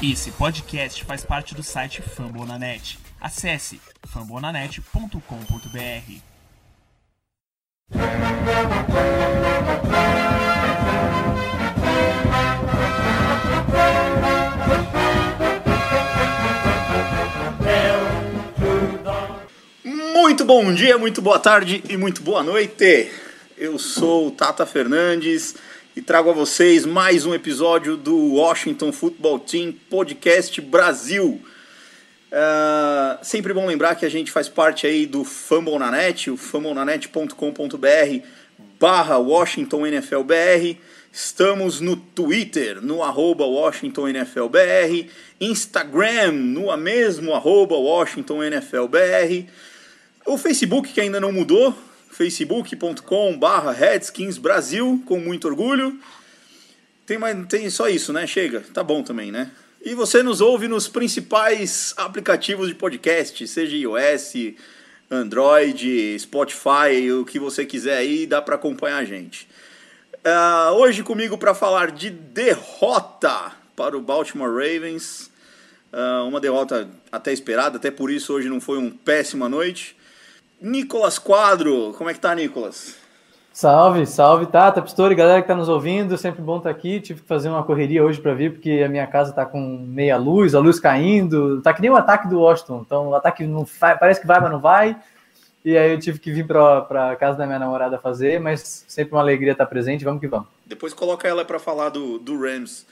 Esse podcast faz parte do site Fambonanet. Acesse fambonanet.com.br. Muito bom dia, muito boa tarde e muito boa noite. Eu sou o Tata Fernandes e trago a vocês mais um episódio do Washington Football Team Podcast Brasil. Uh, sempre bom lembrar que a gente faz parte aí do Fumble na Net, o fumblenanet.com.br barra Washington. Estamos no Twitter, no arroba Washington Instagram, no mesmo arroba Washington o Facebook que ainda não mudou, facebook.com barra Redskins Brasil, com muito orgulho. Tem, mais, tem só isso, né? Chega, tá bom também, né? E você nos ouve nos principais aplicativos de podcast, seja iOS, Android, Spotify, o que você quiser aí, dá para acompanhar a gente. Uh, hoje comigo para falar de derrota para o Baltimore Ravens. Uh, uma derrota até esperada, até por isso hoje não foi uma péssima noite. Nicolas Quadro, como é que tá, Nicolas? Salve, salve, Tata, Pistori, galera que tá nos ouvindo, sempre bom estar tá aqui. Tive que fazer uma correria hoje para vir, porque a minha casa tá com meia luz, a luz caindo, tá que nem o ataque do Washington. Então, o ataque não parece que vai, mas não vai. E aí eu tive que vir para casa da minha namorada fazer, mas sempre uma alegria estar presente, vamos que vamos. Depois coloca ela para falar do, do Rams.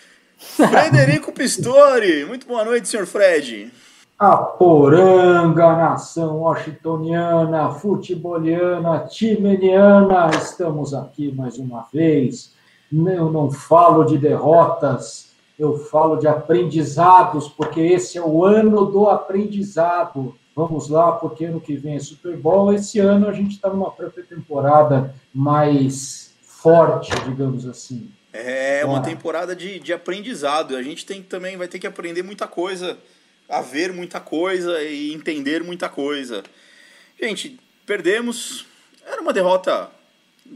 Frederico Pistori, muito boa noite, senhor Fred a poranga, nação washingtoniana, futeboliana, timeniana, estamos aqui mais uma vez. Eu não falo de derrotas, eu falo de aprendizados, porque esse é o ano do aprendizado. Vamos lá, porque ano que vem é Super Bowl. Esse ano a gente está numa pré-temporada mais forte, digamos assim. É uma temporada de, de aprendizado. A gente tem também vai ter que aprender muita coisa a ver muita coisa e entender muita coisa. Gente, perdemos. Era uma derrota,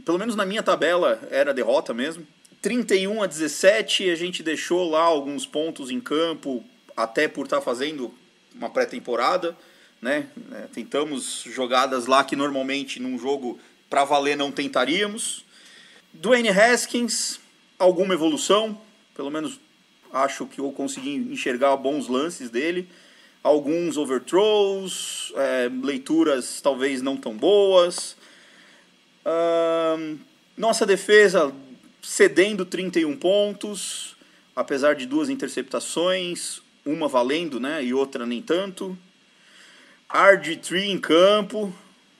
pelo menos na minha tabela, era derrota mesmo. 31 a 17, a gente deixou lá alguns pontos em campo, até por estar tá fazendo uma pré-temporada, né? É, tentamos jogadas lá que normalmente num jogo para valer não tentaríamos. Dwayne Haskins, alguma evolução, pelo menos acho que eu consegui enxergar bons lances dele. Alguns overthrows, é, leituras talvez não tão boas. nossa defesa cedendo 31 pontos, apesar de duas interceptações, uma valendo né, e outra nem tanto. RG3 em campo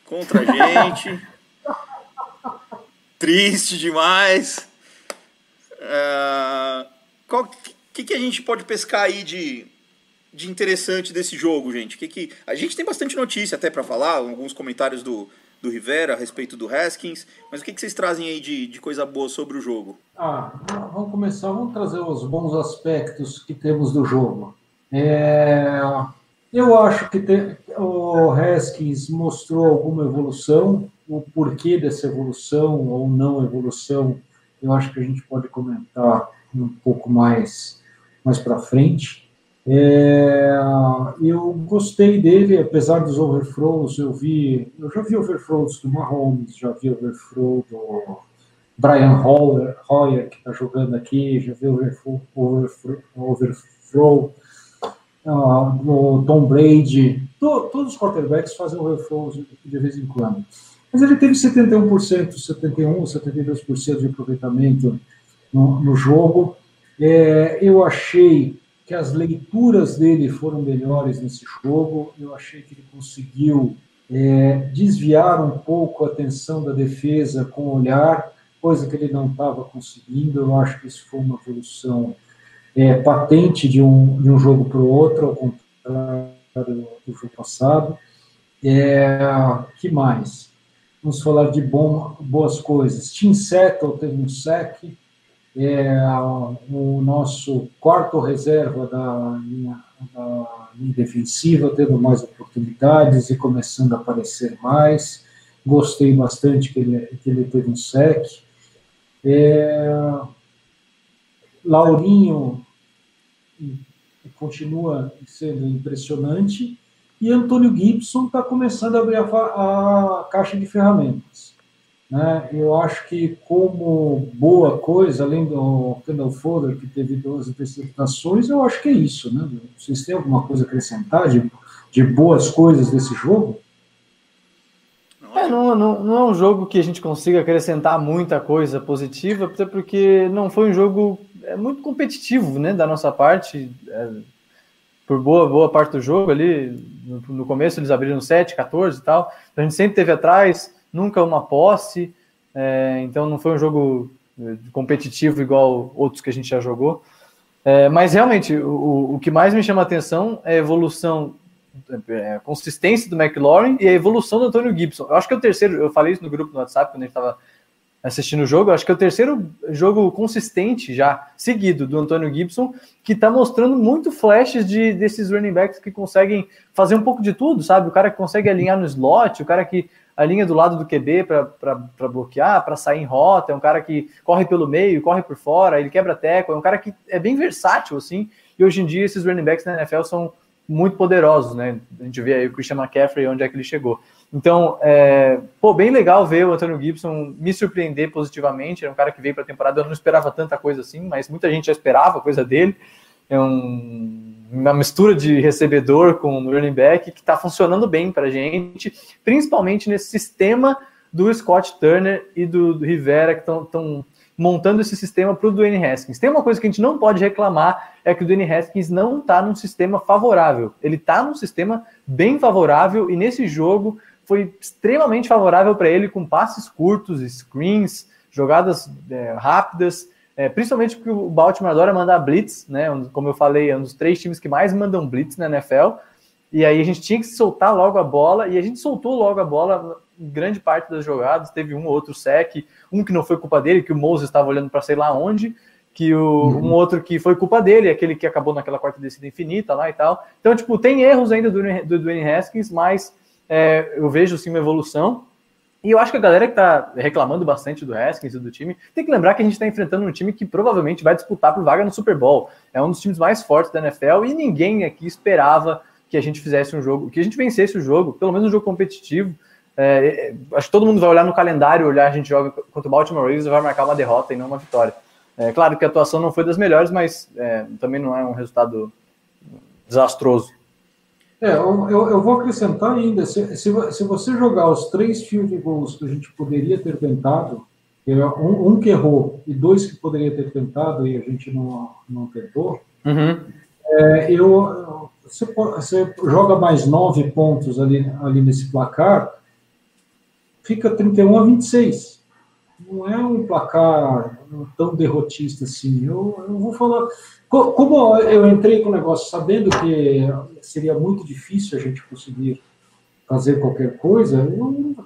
contra a gente. Triste demais. Uh, qual, que, que a gente pode pescar aí de, de interessante desse jogo, gente? Que que a gente tem bastante notícia até para falar, alguns comentários do, do Rivera a respeito do Haskins, mas o que, que vocês trazem aí de, de coisa boa sobre o jogo? Ah, vamos começar, vamos trazer os bons aspectos que temos do jogo. É, eu acho que te, o Haskins mostrou alguma evolução, o porquê dessa evolução ou não evolução, eu acho que a gente pode comentar um pouco mais mais para frente. É, eu gostei dele, apesar dos overthrows, eu vi, eu já vi overthrows do Mahomes, já vi overthrow do Brian Hoyer, Hoyer que está jogando aqui, já vi overthrow, overthrow, overthrow uh, do Tom Brady, to, todos os quarterbacks fazem overthrows de vez em quando. Mas ele teve 71%, 71%, 72% de aproveitamento no, no jogo, é, eu achei que as leituras dele foram melhores nesse jogo. Eu achei que ele conseguiu é, desviar um pouco a atenção da defesa com o olhar, coisa que ele não estava conseguindo. Eu acho que isso foi uma evolução é, patente de um, de um jogo para o outro, ao contrário do jogo passado. É, que mais? Vamos falar de bom, boas coisas. Tim Settle teve um sec, é o nosso quarto reserva da linha, da linha defensiva, tendo mais oportunidades e começando a aparecer mais. Gostei bastante que ele, que ele teve um sec. É, Laurinho continua sendo impressionante. E Antônio Gibson está começando a abrir a, a, caixa de ferramentas. Né? Eu acho que, como boa coisa, além do Kendall Fuller, que teve duas interceptações, eu acho que é isso. Né? Vocês têm alguma coisa a acrescentar de, de boas coisas desse jogo? É, não, não, não, é um jogo que a gente consiga acrescentar muita coisa positiva, até porque não foi um jogo é, muito competitivo né, da nossa parte. É, por boa, boa parte do jogo ali, no, no, começo eles abriram 7, 14 e tal. A gente sempre teve atrás, nunca uma posse, é, então não foi um jogo é, competitivo igual outros que a gente já jogou. É, mas realmente, o, o que mais me chama a atenção é a evolução é, a consistência do McLaurin e a evolução do Antônio Gibson. Eu acho que é o terceiro, eu falei isso no grupo no WhatsApp quando a gente estava assistindo o jogo, acho que é o terceiro jogo consistente já, seguido do Antônio Gibson, que está mostrando muito flashes de, desses running backs que conseguem fazer um pouco de tudo, sabe? O cara que consegue alinhar no slot, o cara que alinha do lado do QB para bloquear, para sair em rota, é um cara que corre pelo meio, corre por fora, ele quebra teco, é um cara que é bem versátil, assim, e hoje em dia esses running backs na NFL são muito poderosos, né? A gente vê aí o Christian McCaffrey onde é que ele chegou. Então, é, pô, bem legal ver o Antônio Gibson me surpreender positivamente. Era um cara que veio para a temporada, eu não esperava tanta coisa assim, mas muita gente já esperava coisa dele. É um, uma mistura de recebedor com running back que está funcionando bem para a gente, principalmente nesse sistema do Scott Turner e do, do Rivera que estão montando esse sistema para o Dwayne Haskins. Tem uma coisa que a gente não pode reclamar, é que o Dwayne Haskins não está num sistema favorável. Ele está num sistema bem favorável e nesse jogo foi extremamente favorável para ele com passes curtos, screens, jogadas é, rápidas, é, principalmente porque o Baltimore adora mandar blitz, né? Como eu falei, é um dos três times que mais mandam blitz na NFL. E aí a gente tinha que soltar logo a bola, e a gente soltou logo a bola em grande parte das jogadas. Teve um ou outro sec, um que não foi culpa dele, que o Moses estava olhando para sei lá onde, que o, uhum. um outro que foi culpa dele, aquele que acabou naquela quarta descida infinita lá e tal. Então, tipo, tem erros ainda do, do Dwayne Haskins, mas é, eu vejo sim uma evolução. E eu acho que a galera que está reclamando bastante do Haskins e do time, tem que lembrar que a gente está enfrentando um time que provavelmente vai disputar por vaga no Super Bowl. É um dos times mais fortes da NFL e ninguém aqui esperava que a gente fizesse um jogo, que a gente vencesse o jogo, pelo menos um jogo competitivo. É, é, acho que todo mundo vai olhar no calendário, olhar a gente joga contra o Baltimore Ravens e vai marcar uma derrota e não uma vitória. É claro que a atuação não foi das melhores, mas é, também não é um resultado desastroso. É, eu, eu vou acrescentar ainda, se, se, se, você jogar os três field goals que a gente poderia ter tentado, um, um que errou e dois que poderia ter tentado e a gente não, não tentou, uhum. é, eu, você, você joga mais nove pontos ali, ali nesse placar, fica 31 a 26. Não é um placar tão derrotista assim. Eu, eu vou falar. Como eu entrei com o negócio sabendo que seria muito difícil a gente conseguir fazer qualquer coisa, eu,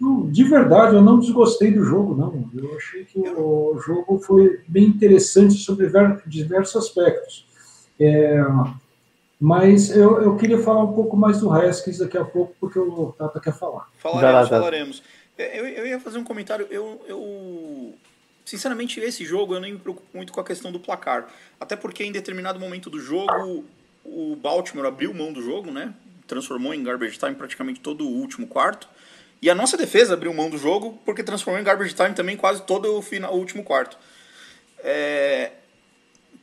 eu, de verdade, eu não desgostei do jogo, não. Eu achei que o jogo foi bem interessante sobre diversos aspectos. É, mas eu, eu queria falar um pouco mais do Haskins daqui a pouco, porque o Tata quer falar. Falaremos, falaremos. É, eu, eu ia fazer um comentário. Eu, eu, sinceramente, esse jogo eu nem me preocupo muito com a questão do placar. Até porque em determinado momento do jogo, o Baltimore abriu mão do jogo, né? Transformou em garbage time praticamente todo o último quarto. E a nossa defesa abriu mão do jogo porque transformou em garbage time também quase todo o, final, o último quarto. É,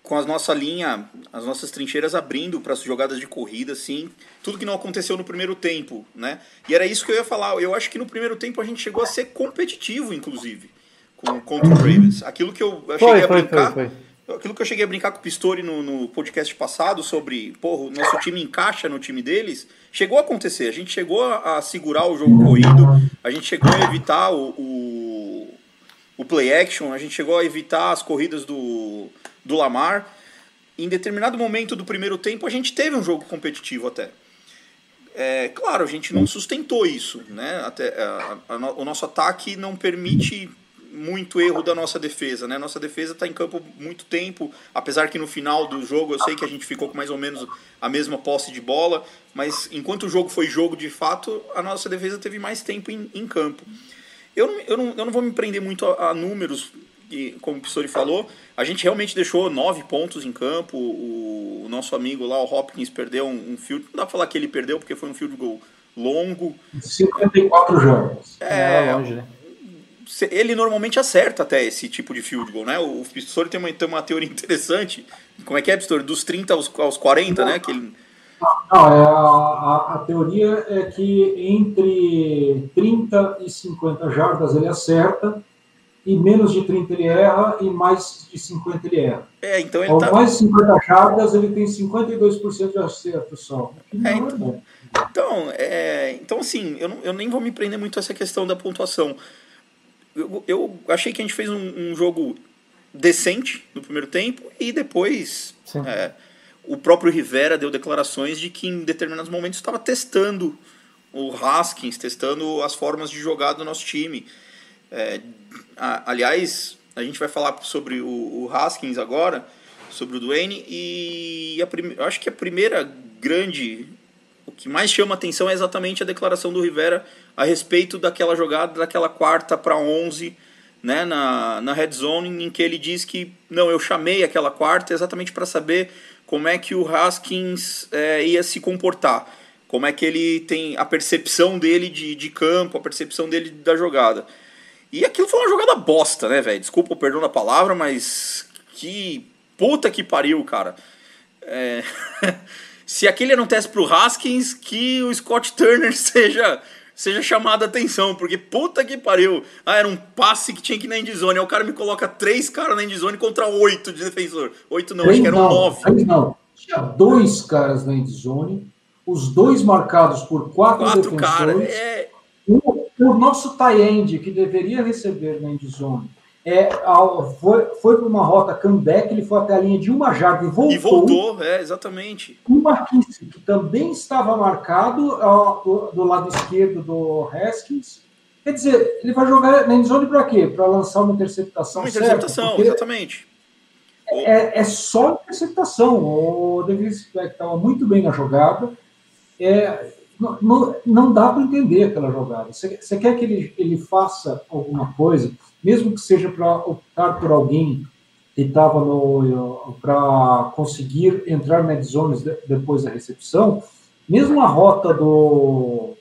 com a nossa linha, as nossas trincheiras abrindo para as jogadas de corrida, assim, tudo que não aconteceu no primeiro tempo, né? E era isso que eu ia falar. Eu acho que no primeiro tempo a gente chegou a ser competitivo, inclusive, com, contra o Ravens. Aquilo que eu, cheguei foi, a brincar. Foi, aquilo que eu cheguei a brincar com o Pistori no, no podcast passado sobre, porra, o nosso time encaixa no time deles, chegou a acontecer. A gente chegou a, a segurar o jogo corrido, a gente chegou a evitar o, o, o play action, a gente chegou a evitar as corridas do do Lamar. Em determinado momento do primeiro tempo, a gente teve um jogo competitivo até. É, claro, a gente não sustentou isso, né? Até, a, a, a, o nosso ataque não permite muito erro da nossa defesa, né? Nossa defesa está em campo muito tempo, apesar que no final do jogo eu sei que a gente ficou com mais ou menos a mesma posse de bola, mas enquanto o jogo foi jogo de fato, a nossa defesa teve mais tempo em, em campo. Eu, eu, não, eu não vou me prender muito a, a números e, como o Pistori falou, a gente realmente deixou nove pontos em campo. O, o nosso amigo lá, o Hopkins, perdeu um, um, field. Não dá pra falar que ele perdeu, porque foi um field goal longo. 54 jogos. É, longe, né? Ele normalmente acerta até esse tipo de field goal, né? O Pistori tem uma, tem uma teoria interessante. Como é que é, Pistori? Dos 30 aos, aos 40, né? Que ele... Não, é, a, a, a, teoria é que entre 30 e 50 jardas ele acerta, e menos de 30 ele erra, e mais de 50 ele erra. É, então ele Ao tá... mais de 50 jardas, ele tem 52% de acerto só. É, então, então, é, então, assim, eu, não, eu nem vou me prender muito a essa questão da pontuação. Eu, eu achei que a gente fez um, um jogo decente no primeiro tempo e depois é, o próprio Rivera deu declarações de que em determinados momentos estava testando o Haskins, testando as formas de jogar do nosso time. É, a, aliás, a gente vai falar sobre o, o, Haskins agora, sobre o Duane, e prim, eu acho que a primeira grande. O que mais chama atenção é exatamente a declaração do Rivera a respeito daquela jogada, daquela quarta para 11, né, na, na red zone, em que ele diz que não, eu chamei aquela quarta exatamente para saber como é que o Haskins é, ia se comportar, como é que ele tem a percepção dele de, de campo, a percepção dele da jogada. E aquilo foi uma jogada bosta, né, velho? Desculpa o perdão da palavra, mas que puta que pariu, cara. É... Se aquele teste pro Haskins, que o Scott Turner seja seja chamado a atenção, porque puta que pariu. Ah, era um passe que tinha que ir na endzone. Aí o cara me coloca três caras na endzone contra oito de defensor. Oito não, três acho que eram nove. Três não. Tinha dois caras na endzone, os dois marcados por quatro, quatro defensores. Cara, é o nosso tie-end, que deveria receber na endzone, é, foi, foi para uma rota comeback, ele foi até a linha de uma jarda e voltou. E voltou, é, exatamente. O Marquinhos, que também estava marcado ó, do, do, lado esquerdo do Haskins. Quer dizer, ele vai jogar na endzone para quê? Para lançar uma interceptação Uma interceptação, exatamente. É, é, só interceptação. O Davis estava muito bem na jogada. É, não, não, dá para entender aquela jogada. Você, você quer que ele, ele faça alguma coisa, mesmo que seja para optar por alguém que estava para conseguir entrar na zones de, depois da recepção, mesmo a rota do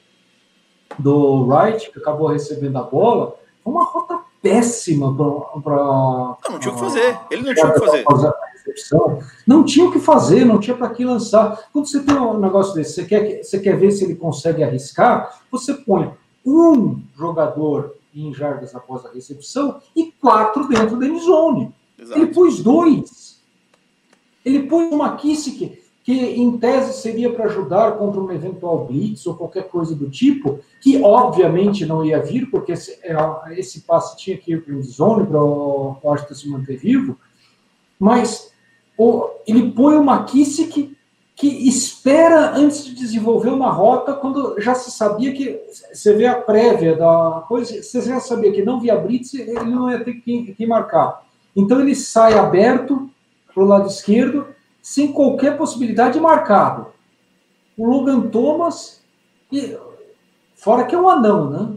do Wright, que acabou recebendo a bola, foi uma rota péssima para. Não, não tinha o que fazer. Ele não tinha o que fazer não tinha o que fazer, não tinha para que lançar. Quando você tem um negócio desse, você quer, você quer ver se ele consegue arriscar, você põe um jogador em jardas após a recepção e quatro dentro da endzone. Ele pôs dois. Ele pôs uma Kissick, que em tese seria para ajudar contra um eventual blitz ou qualquer coisa do tipo, que obviamente não ia vir, porque esse, é, esse passe tinha que ir para o endzone para o Washington se manter vivo, mas ele põe uma Kissick que espera antes de desenvolver uma rota, quando já se sabia que. Você vê a prévia da coisa, você já sabia que não via Blitz, ele não ia ter que, que marcar. Então ele sai aberto para o lado esquerdo, sem qualquer possibilidade de marcado. O Logan Thomas, e, fora que é um anão, né?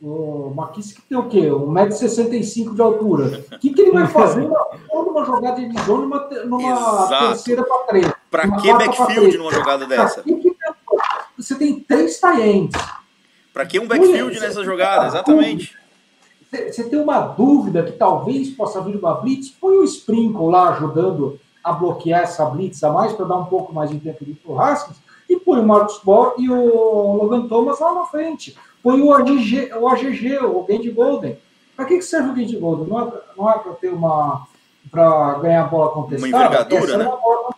O Marquinhos que tem o quê? 1,65m de altura. O que, que ele vai fazer numa, jogada de zona numa, numa terceira para três? Para que backfield numa jogada dessa? Que você tem três tie Para que um backfield nessa jogada? Exatamente. Você tem uma dúvida que talvez possa vir uma blitz, põe o Sprinkle lá ajudando a bloquear essa blitz a mais para dar um pouco mais de tempo para o Haskins e põe o Marcos Ball e o Logan Thomas lá na frente põe o AGG, o, AGG, o Gandy Golden. Para que, que serve o Gandy Golden? Não é, não é para ter uma. para ganhar bola contestada? Uma envergadura, né? É uma bola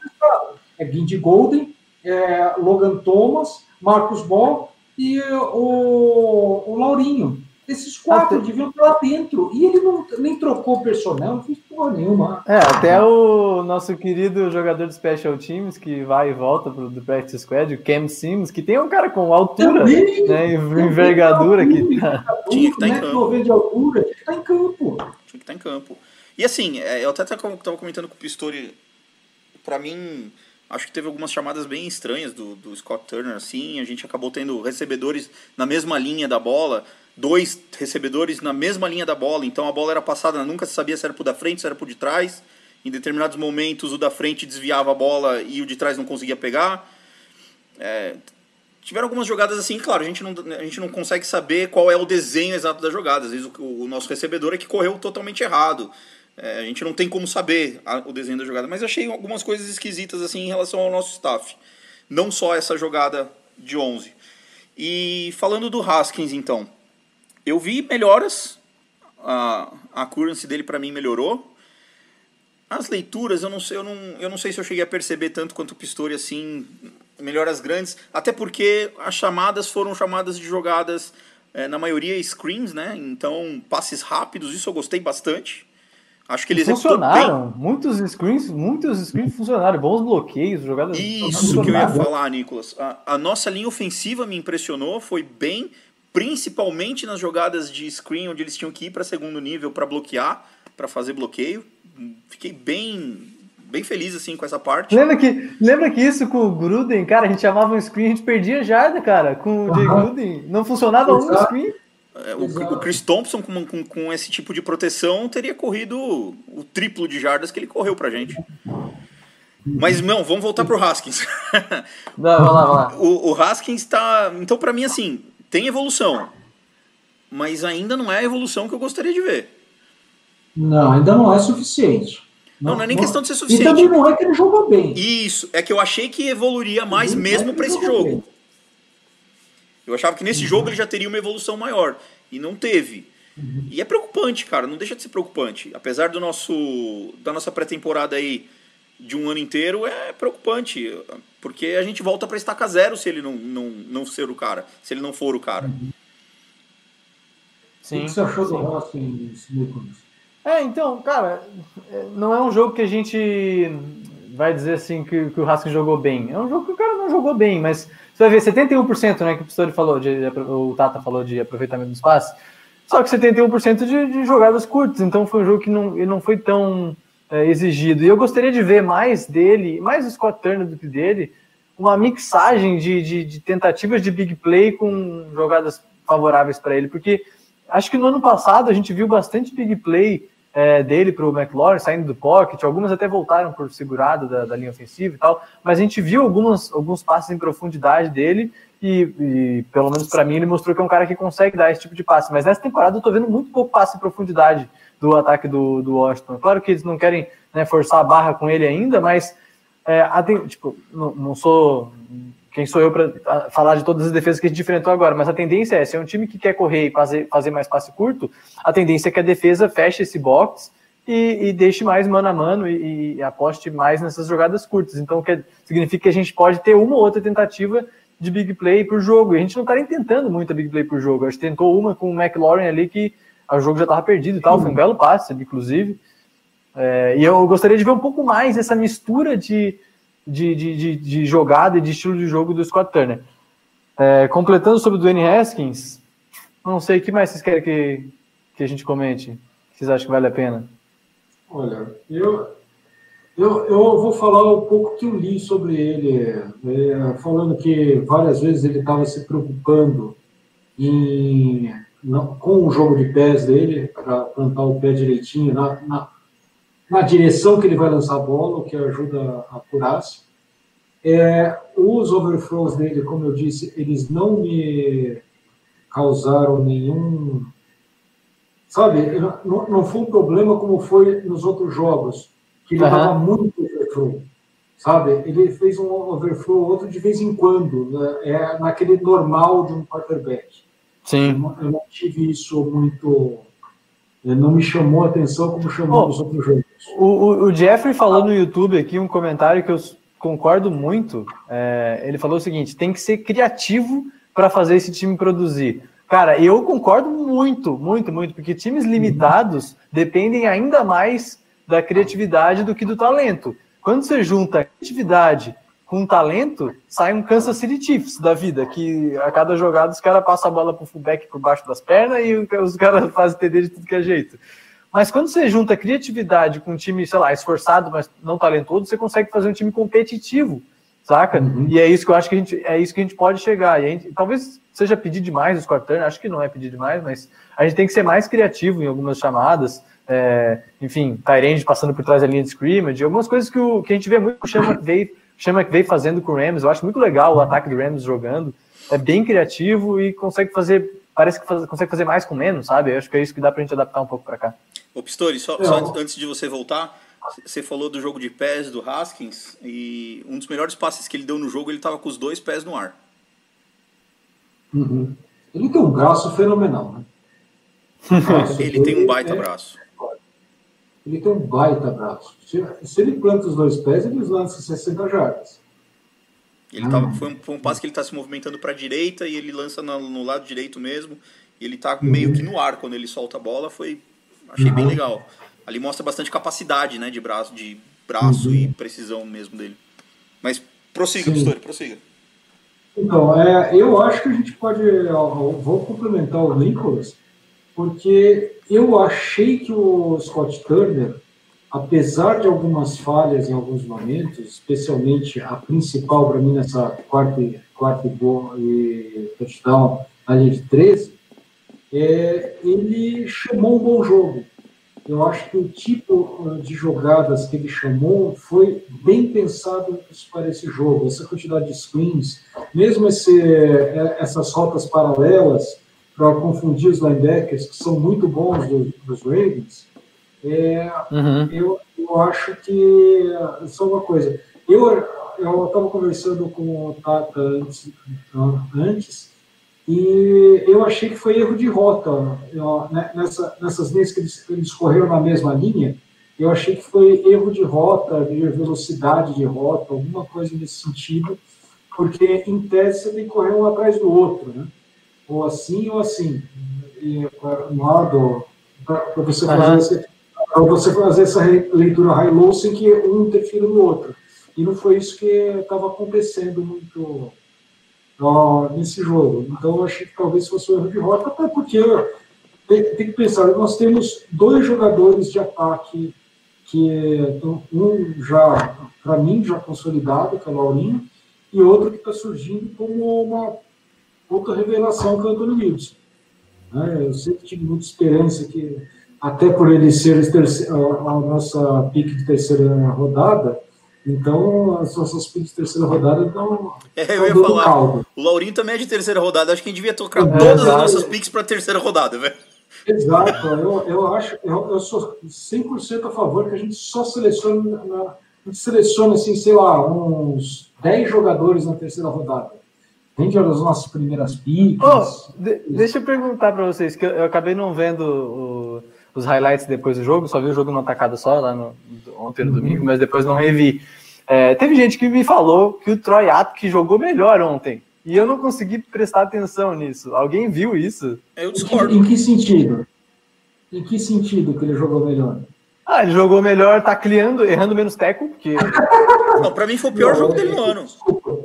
É Gandy Golden, é Logan Thomas, Marcos Ball e o, o Laurinho. Esses quatro até... deviam estar lá dentro. E ele não, nem trocou o personal, não fez porra nenhuma. É, até o nosso querido jogador de Special Teams, que vai e volta pro, do Practice Squad, o Cam Sims, que tem um cara com altura, também, né, envergadura que tá. Tinha que estar tá em campo. de altura, tinha que estar tá em campo. Tinha que estar tá em campo. E assim, é, eu até estava comentando com o Pistori, para mim, acho que teve algumas chamadas bem estranhas do, do Scott Turner, assim, a gente acabou tendo recebedores na mesma linha da bola, dois recebedores na mesma linha da bola, então a bola era passada, nunca se sabia se era por da frente, se era por de trás. Em determinados momentos o da frente desviava a bola e o de trás não conseguia pegar. É, tiveram algumas jogadas assim, claro, a gente, não, a gente não consegue saber qual é o desenho exato da jogada. Às vezes o, o nosso recebedor é que correu totalmente errado. É, a gente não tem como saber a, o desenho da jogada, mas achei algumas coisas esquisitas assim em relação ao nosso staff. Não só essa jogada de 11. E falando do Haskins, então, eu vi melhoras. A, a currency dele para mim melhorou. As leituras, eu não sei, eu não, eu não sei se eu cheguei a perceber tanto quanto o Pistori assim, melhoras grandes, até porque as chamadas foram chamadas de jogadas é, na maioria screens, né? Então, passes rápidos, isso eu gostei bastante. Acho que eles funcionaram. Muitos screens, muitos screens funcionaram, bons bloqueios, jogadas. Isso que eu ia falar, Nicolas. A, a nossa linha ofensiva me impressionou, foi bem, principalmente nas jogadas de screen onde eles tinham que ir para segundo nível para bloquear, para fazer bloqueio. Fiquei bem bem feliz assim com essa parte. Lembra que, lembra que isso com o Gruden, cara, a gente chamava um screen, a gente perdia jarda, cara, com o Jay Gruden, não funcionava Exato. um screen. É, o, o, Chris Thompson, com, com, com, esse tipo de proteção, teria corrido o triplo de jardas que ele correu pra gente. Mas, não, vamos voltar pro Haskins. Não, vamos lá, vamos lá. O, o Haskins tá. Então, para mim, assim, tem evolução. Mas ainda não é a evolução que eu gostaria de ver. Não, ainda não é suficiente. Não, não é nem questão de ser suficiente. E também não é que ele jogou bem. Isso, é que eu achei que evoluiria mais mesmo é para esse jogo. Bem. Eu achava que nesse uhum. jogo ele já teria uma evolução maior. E não teve. Uhum. E é preocupante, cara. Não deixa de ser preocupante. Apesar do nosso da nossa pré-temporada aí de um ano inteiro, é preocupante. Porque a gente volta para estaca zero se ele não, não, não ser o cara. Se ele não for o cara. Uhum. Sim. O que você achou do é, então, cara, é, não é um jogo que a gente vai dizer assim que, que o Haskins jogou bem. É um jogo que o cara não jogou bem, mas você vai ver 71%, né, que o Pistori falou, de, o Tata falou de aproveitamento do espaço, só que 71% de, de jogadas curtas, então foi um jogo que não, ele não foi tão é, exigido. E eu gostaria de ver mais dele, mais o Scott Turner do que dele, uma mixagem de, de, de tentativas de big play com jogadas favoráveis para ele, porque acho que no ano passado a gente viu bastante big play é, dele para o McLaurin saindo do pocket, algumas até voltaram por segurado da, da, linha ofensiva e tal, mas a gente viu algumas, alguns passes em profundidade dele e, e pelo menos para mim ele mostrou que é um cara que consegue dar esse tipo de passe, mas nessa temporada eu estou vendo muito pouco passe em profundidade do ataque do, do Washington. Claro que eles não querem né, forçar a barra com ele ainda, mas é, tipo, não, não sou quem sou eu para falar de todas as defesas que a gente enfrentou agora, mas a tendência é, se é um time que quer correr e fazer, fazer mais passe curto, a tendência é que a defesa feche esse box e, e deixe mais mano a mano e, e, aposte mais nessas jogadas curtas. Então, que, significa que a gente pode ter uma ou outra tentativa de big play por jogo. E a gente não está nem tentando muita big play por jogo. A gente tentou uma com o McLaurin ali que o jogo já estava perdido e tal, foi um belo passe, inclusive. É, e eu gostaria de ver um pouco mais essa mistura de de, de, de, de jogada e de estilo de jogo do Scott Turner. É, completando sobre o Dwayne Haskins, não sei o que mais vocês querem que, que a gente comente. Vocês acham que vale a pena? Olha, eu, eu, eu vou falar um pouco que eu li sobre ele, é, falando que várias vezes ele estava se preocupando em, com o jogo de pés dele, para plantar o pé direitinho na, na, na direção que ele vai lançar a bola, o que ajuda a curar-se. É, os overflows dele, como eu disse, eles não me causaram nenhum. Sabe, não, não foi um problema como foi nos outros jogos, que ele uhum. muito overflow. Sabe, ele fez um overflow outro de vez em quando, né? é naquele normal de um quarterback. Sim. Eu não, eu não tive isso muito. Não me chamou a atenção como chamou oh, nos outros jogos. O, o, Jeffrey falou no YouTube aqui um comentário que eu concordo muito. É, ele falou o seguinte: tem que ser criativo para fazer esse time produzir. Cara, eu concordo muito, muito, muito, porque times limitados dependem ainda mais da criatividade do que do talento. Quando você junta criatividade com talento, sai um Kansas City Chiefs da vida, que a cada jogada os caras passam a bola pro fullback por baixo das pernas e os caras fazem TD de tudo que é jeito. Mas quando você junta criatividade com um time, sei lá, esforçado, mas não talentoso, você consegue fazer um time competitivo. saca? Uhum. E é isso que eu acho que a gente, é isso que a gente pode chegar. E gente, talvez seja pedir demais o Scott Turner, acho que não é pedir demais, mas a gente tem que ser mais criativo em algumas chamadas. É, enfim, Tyrande passando por trás da linha de scrimmage, algumas coisas que, o, que a gente vê muito o Chama que veio, Chama que veio fazendo com o Rams. Eu acho muito legal o ataque do Rams jogando. É bem criativo e consegue fazer parece que faz, consegue fazer mais com menos, sabe? Eu acho que é isso que dá pra gente adaptar um pouco para cá. Ô Pistori, só, só, antes de você voltar, você falou do jogo de pés do Haskins e um dos melhores passes que ele deu no jogo, ele tava com os dois pés no ar. Uhum. Ele tem um braço fenomenal, né? ele tem um baita é... braço. Ele tem um baita braço. Se, se, ele planta os dois pés, ele lança 60 jardas. Ele tava, hum. foi, um, foi um passe que ele está se movimentando para a direita e ele lança no, no, lado direito mesmo. E ele está meio que no ar quando ele solta a bola. Foi, achei bem uhum. legal. Ali mostra bastante capacidade, né, de braço, de braço uhum. e precisão mesmo dele. Mas prossiga, Pistori, prossiga. Então, é, eu acho que a gente pode. vou complementar o Nicholas, porque eu achei que o Scott Turner apesar de algumas falhas em alguns momentos, especialmente a principal para mim nessa quarta, quarta e touchdown, a linha de 13, é, ele chamou um bom jogo. Eu acho que o tipo de jogadas que ele chamou foi bem pensado para esse jogo. Essa quantidade de screens, mesmo esse, é, essas rotas paralelas para confundir os linebackers, que são muito bons dos, dos Ravens, é, uhum. eu, eu acho que só uma coisa. Eu eu estava conversando com o Tata antes, antes e eu achei que foi erro de rota eu, né, nessa, nessas linhas que eles, eles correram na mesma linha. Eu achei que foi erro de rota, de velocidade de rota, alguma coisa nesse sentido, porque em tese você tem que correr um atrás do outro, né? Ou assim ou assim. E, um lado, para você fazer você fazer essa leitura high-low sem que um interfira no outro. E não foi isso que estava acontecendo muito nesse jogo. Então, eu achei que talvez fosse um erro de rota, até porque tem, tem que pensar, nós temos dois jogadores de ataque que um já, para mim, já consolidado, que é o Laurinho, e outro que está surgindo como uma outra revelação, que é o Antônio Wilson. É, eu sempre tive muita esperança que até por ele ser a nossa pique de terceira rodada, então as nossas piques de terceira rodada não. É, eu ia falar. Caldo. O Laurinho também é de terceira rodada, acho que a gente devia tocar é, todas as nossas piques para terceira rodada, velho. Exato, eu, eu acho, eu, eu sou 100% a favor que a gente só selecione, na, a gente selecione, assim, sei lá, uns 10 jogadores na terceira rodada. Vende as nossas primeiras piques. Oh, de, deixa eu perguntar para vocês, que eu, eu acabei não vendo o os highlights depois do jogo, só vi o jogo numa tacada só, lá no, ontem no domingo, mas depois não revi. É, teve gente que me falou que o Troy Atk jogou melhor ontem. E eu não consegui prestar atenção nisso. Alguém viu isso? Eu discordo. Em que, em que sentido? Em que sentido que ele jogou melhor? Ah, ele jogou melhor tacleando, errando menos teco, porque. Não, pra mim foi o pior não, jogo dele no ano. Desculpa.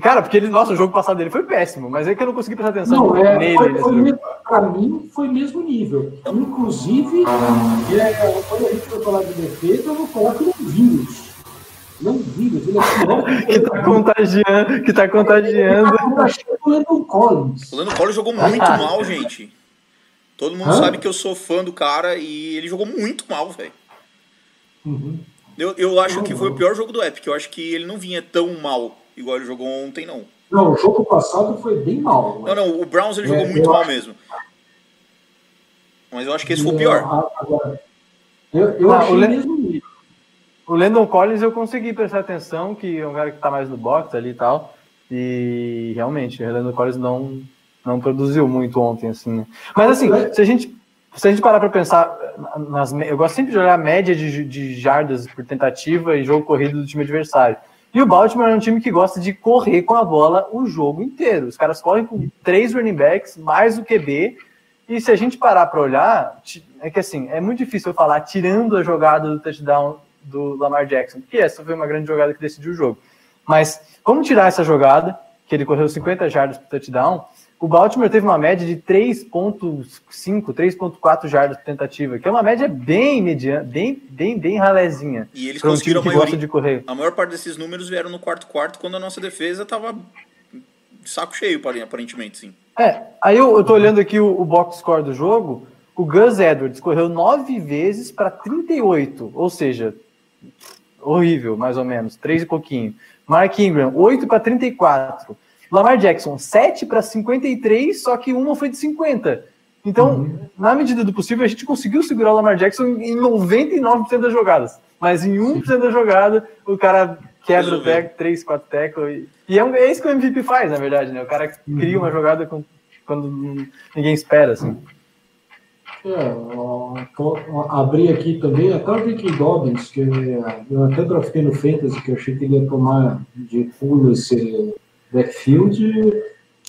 Cara, porque ele, nossa, o jogo passado dele foi péssimo, mas é que eu não consegui prestar atenção não, é, nele. Foi, foi pra mim, foi mesmo nível. Inclusive, é, quando a gente for falar de defesa, eu vou falar que não vírus. Não vírus, ele é que tá contagiando, que tá contagiando. O Landon Collins. O Landon Collins jogou muito mal, gente. Todo mundo Hã? sabe que eu sou fã do cara e ele jogou muito mal, velho. Uhum. Eu, eu acho que foi o pior jogo do Epic. Eu acho que ele não vinha tão mal igual ele jogou ontem, não. Não, o jogo passado foi bem mal. Não, não, o Browns ele é, jogou muito mal acho... mesmo. Mas eu acho que esse foi o pior. Agora, eu, eu achei o mesmo O Landon Collins eu consegui prestar atenção, que é um cara que tá mais no box ali e tal. E realmente, o Landon Collins não, não produziu muito ontem, assim, né? Mas assim, se a gente, se a gente parar para pensar, nas, eu gosto sempre de olhar a média de, de jardas por tentativa e jogo corrido do time adversário. E o Baltimore é um time que gosta de correr com a bola o jogo inteiro. Os caras correm com três running backs, mais o QB. E se a gente parar para olhar, é que assim, é muito difícil eu falar tirando a jogada do touchdown do Lamar Jackson, porque essa foi uma grande jogada que decidiu o jogo. Mas vamos tirar essa jogada, que ele correu 50 jardas para touchdown. O Baltimore teve uma média de 3.5, 3.4 jardas por tentativa, que é uma média bem mediana, bem, bem, bem ralezinha. E eles um conseguiram a time gosta maioria. de correr. A maior parte desses números vieram no quarto quarto, quando a nossa defesa tava de saco cheio, aparentemente, sim. É, aí eu, eu tô olhando aqui o, o box score do jogo, o Gus Edwards correu nove vezes para 38, ou seja, horrível, mais ou menos, três e pouquinho. Mark Ingram, 8 para 34. Lamar Jackson, 7 para 53, só que uma foi de 50. Então, na medida do possível, a gente conseguiu segurar o Lamar Jackson em 99% das jogadas. Mas em 1% da jogada, o cara quebra o tackle, 3, 4 tackle. E, e é, um- é isso que o MVP faz, na verdade, né? O cara cria uma jogada com- quando ninguém espera, assim. É, ó, abri aqui também, até o Vicky Dobbins, que eu até draftei no Fantasy, que eu achei que ele ia tomar de pulo esse backfield,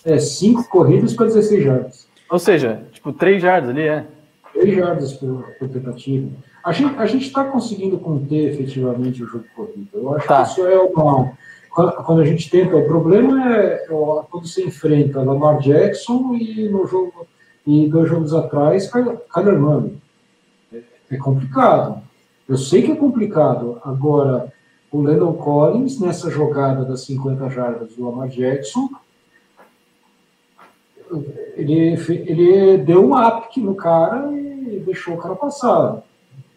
é 5 corridas para 16 jardas. Ou seja, tipo, 3 jardas ali, é. 3 jardas por, por tentativa. A gente está conseguindo conter efetivamente o jogo corrido. Eu acho Tá. que isso é uma. Quando a gente tenta, o problema é quando você enfrenta Lamar Jackson e no jogo e dois jogos atrás, Kyler Kyler Murray. É, é complicado. Eu sei que é complicado. Agora, o Landon Collins, nessa jogada das 50 jardas do Lamar Jackson, ele, ele deu um up no cara e deixou o cara passar.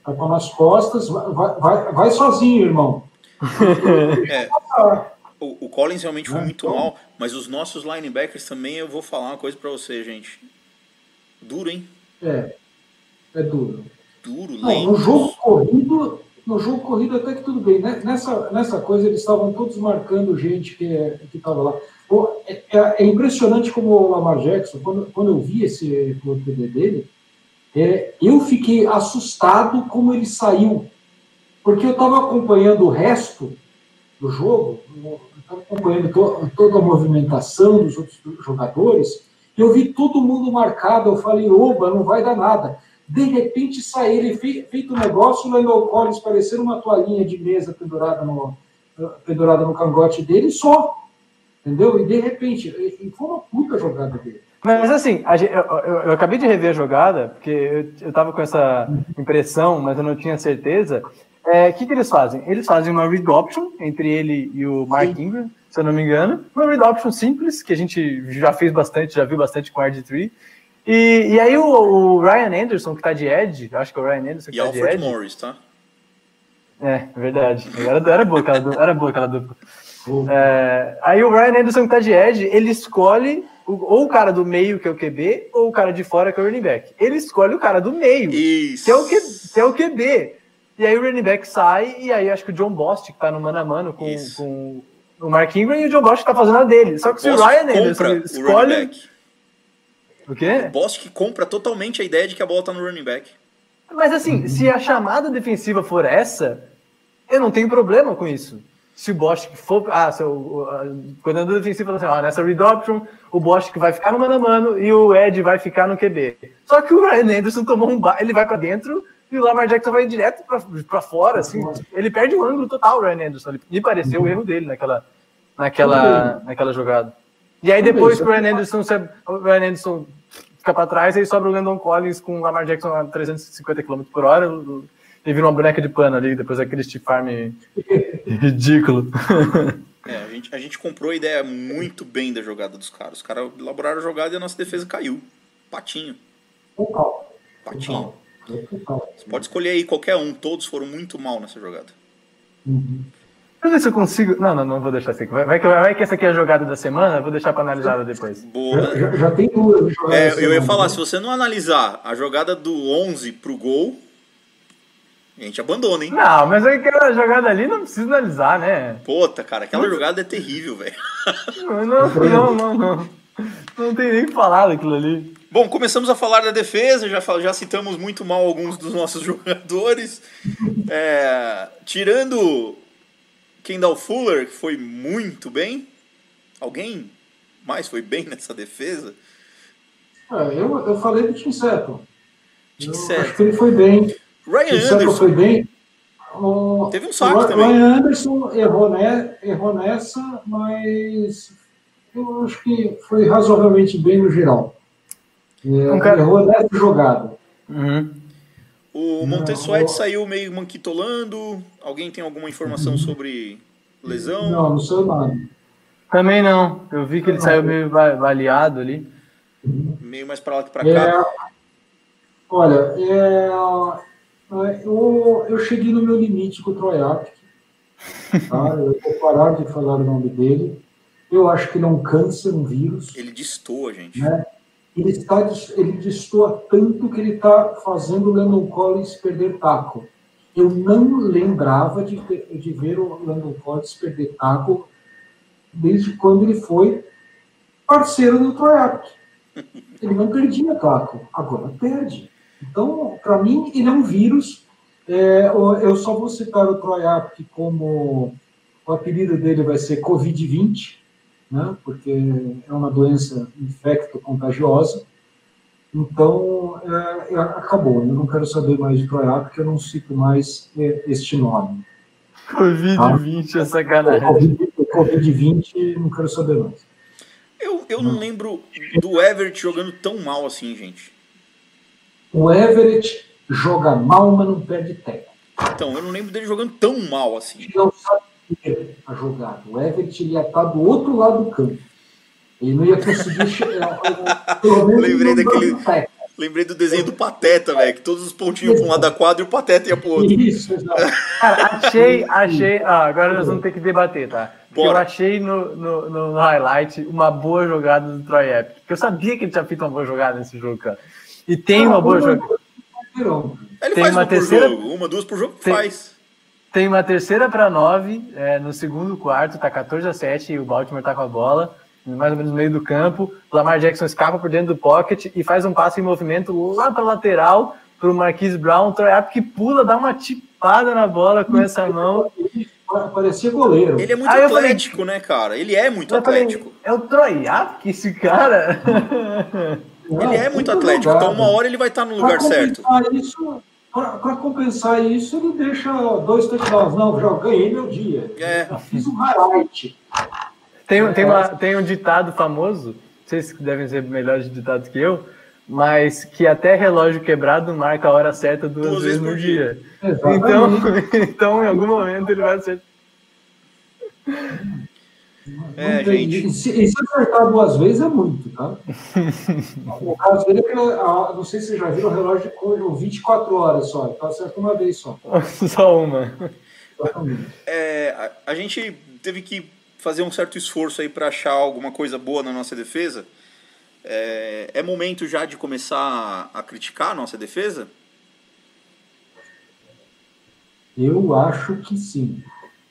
Tá com nas costas, vai, vai- vai, sozinho, irmão. É, o, o Collins realmente foi Ah, muito então. mal, mas os nossos linebackers também, eu vou falar uma coisa pra você, gente. Duro, hein? É, é duro. Duro, Não, lento. no jogo corrido, no jogo corrido até que tudo bem. né? Nessa, nessa coisa eles estavam todos marcando gente que que estava lá. É, é- é impressionante como o Lamar Jackson, quando, quando eu vi esse TD dele, é, eu fiquei assustado como ele saiu, porque eu estava acompanhando o resto do jogo, estava acompanhando to- toda a movimentação dos outros jogadores, eu vi todo mundo marcado. Eu falei, oba, não vai dar nada. De repente sai ele fe- feito um negócio, o Landon Collins parecendo uma toalhinha de mesa pendurada no, pendurada no cangote dele, só. Entendeu? E de repente, e- foi uma puta jogada dele. Mas assim, a gen- eu, eu- eu acabei de rever a jogada, porque eu, eu tava com essa impressão, mas eu não tinha certeza. É, O que, que eles fazem? Eles fazem uma read option entre ele e o Mark Ingram, se eu não me engano. Uma read option simples, que a gente já fez bastante, já viu bastante com RG3. E, e aí o, o Ryan Anderson, que tá de Edge, eu acho que é o Ryan Anderson que E tá de Alfred Edge. Morris, tá? É, verdade. Era, era, boa aquela, du- era boa aquela dupla. É, aí o Ryan Anderson que tá de edge, ele escolhe o- ou o cara do meio, que é o QB, ou o cara de fora, que é o running back. Ele escolhe o cara do meio, Isso. que é o, Q, que é o QB. E aí o running back sai, e aí acho que o John Bost, que tá no mano a mano com, com o Mark Ingram, e o John Bost tá fazendo a dele. Só que se o Ryan Anderson escolhe... O quê? Bost que compra totalmente a ideia de que a bola tá no running back. Mas assim, se a chamada defensiva for essa, eu não tenho problema com isso. Se o Bosch for. Ah, se o, o a- o defensivo fala assim, ó, nessa read option, o Bosch vai ficar no mano a mano e o Ed vai ficar no QB. Só que o Ryan Anderson tomou um ba... ele vai pra dentro e o Lamar Jackson vai direto pra, pra fora, assim. Ele perde o ângulo total, o Ryan Anderson. Ele- Me pareceu o erro dele naquela, naquela, naquela jogada. E aí depois que o Ryan Anderson, o Ryan Anderson fica pra trás, aí sobra o Landon Collins com o Lamar Jackson a 350 km por hora. Ele vira uma boneca de pano ali, depois daquele Steve Farm ridículo. É, a gente, a gente comprou a ideia muito bem da jogada dos caras. Os caras elaboraram a jogada e a nossa defesa caiu. Patinho. Patinho. Você pode escolher aí qualquer um. Todos foram muito mal nessa jogada. Uhum. Deixa eu ver se eu consigo. Não, não, não vou deixar assim. Vai, vai, que, vai que essa aqui é a jogada da semana, vou deixar pra analisar depois. Boa. Já, já tem duas. jogadas É, eu ia falar, né? se você não analisar a jogada do 11 pro gol, a gente abandona, hein? Não, mas aquela jogada ali não precisa analisar, né? Puta, cara, aquela jogada é terrível, velho. Não, não, não, não. Não tem nem que falar daquilo ali. Bom, começamos a falar da defesa, já, fal- já citamos muito mal alguns dos nossos jogadores. É, tirando Kendall Fuller, que foi muito bem. Alguém mais foi bem nessa defesa? É, eu, eu falei do Tim Seton. Acho que ele foi bem. Ryan Tim Anderson. foi bem. O, Teve um saque o também. Ryan Anderson errou, né, errou nessa, mas eu acho que foi razoavelmente bem no geral. É, Um cara- Errou nessa jogada. Uhum. O Não, Montessuet o- saiu meio manquitolando. Alguém tem alguma informação sobre lesão? Não, não saiu nada. Também não. Eu vi que ele saiu meio baleado ali. Meio mais pra lá que pra É, cá. olha, é, é, eu, eu cheguei no meu limite com o Troiac. Tá? Eu vou parar de falar o nome dele. Eu acho que ele é um câncer, um vírus. Ele destoa, gente. Né? Ele, está, ele destoa tanto que ele está fazendo o Landon Collins perder taco. Eu não lembrava de, de ver o Landon Collins perder taco desde quando ele foi parceiro do Troiac. Ele não perdia taco, agora perde. Então, para mim, ele é um vírus. É, eu só vou citar o Troiac como o apelido dele vai ser Covid-20, né? porque é uma doença infecto-contagiosa. Então, é, é, acabou. Eu não quero saber mais de Troiac, porque eu não cito mais é, este nome. Covid-20 é sacanagem. Covid- Covid-20, não quero saber mais. Eu, eu não lembro do Everett jogando tão mal assim, gente. O Everett joga mal, mas não perde tempo. Então, eu não lembro dele jogando tão mal assim. Ele não sabe a jogada. O Everett ele ia estar do outro lado do campo. Ele não ia conseguir chegar. Lembrei daquele-. Lembrei do desenho do Pateta, velho, que todos os pontinhos pra um lado da quadra e o Pateta ia pro outro. Isso, exato. Cara, achei, achei. Ah, agora nós vamos ter que debater, tá? Porque eu achei no, no, no- highlight uma boa jogada do Troy Epic. Porque eu sabia que ele tinha feito uma boa jogada nesse jogo, cara. E tem uma boa jogada. Ele Tem faz uma uma, terceira- por jogo, uma, duas por jogo, Tem- faz. Tem uma terceira para nove é, no segundo quarto, tá 14 a 7 e o Baltimore tá com a bola, mais ou menos no meio do campo. O Lamar Jackson escapa por dentro do pocket e faz um passe em movimento lá para lateral pro Marquise Brown. O Troy Epic pula, dá uma tipada na bola com essa mão. Parecia goleiro. Ele é muito Ah, eu falei- atlético, né, cara? Ele é muito Eu falei, atlético. é o Troy Epic esse cara? Ele é muito atlético, jogada. então uma hora ele vai estar no lugar certo. Isso, para compensar isso, ele deixa dois touchdowns. Não, já ganhei meu dia. É. Fiz um highlight. Tem, tem, uma, tem um ditado famoso, vocês que devem ser melhores ditados que eu, mas que até relógio quebrado marca a hora certa duas, Duas vezes vezes no dia. Exatamente. Então, então, em algum momento ele vai acertar. É, Não tem- gente. E se, e se acertar duas vezes é muito, tá? No caso dele, é que, ah, não sei se vocês já viram, o relógio com 24 horas só. Então acerta uma vez só. Só uma. É, a, a gente teve que fazer um certo esforço aí para achar alguma coisa boa na nossa defesa. É, é momento já de começar a, a criticar a nossa defesa? Eu acho que sim.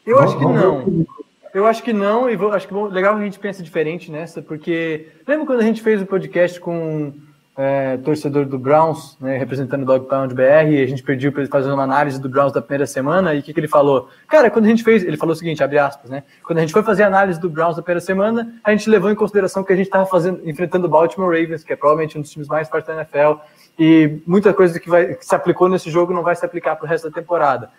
Eu acho que Vamos- não. Eu acho que não, e vou- acho que bom- legal que a gente pensa diferente nessa, porque lembra quando a gente fez o podcast com é, torcedor do Browns, né, representando o Dog Pound BR, e a gente pediu para ele fazer uma análise do Browns da primeira semana, e o que, que ele falou? Cara, quando a gente fez, ele falou o seguinte, abre aspas, né? Quando a gente foi fazer a análise do Browns da primeira semana, a gente levou em consideração que a gente estava enfrentando o Baltimore Ravens, que é provavelmente um dos times mais fortes da NFL, e muita coisa que, vai, que se aplicou nesse jogo não vai se aplicar para o resto da temporada.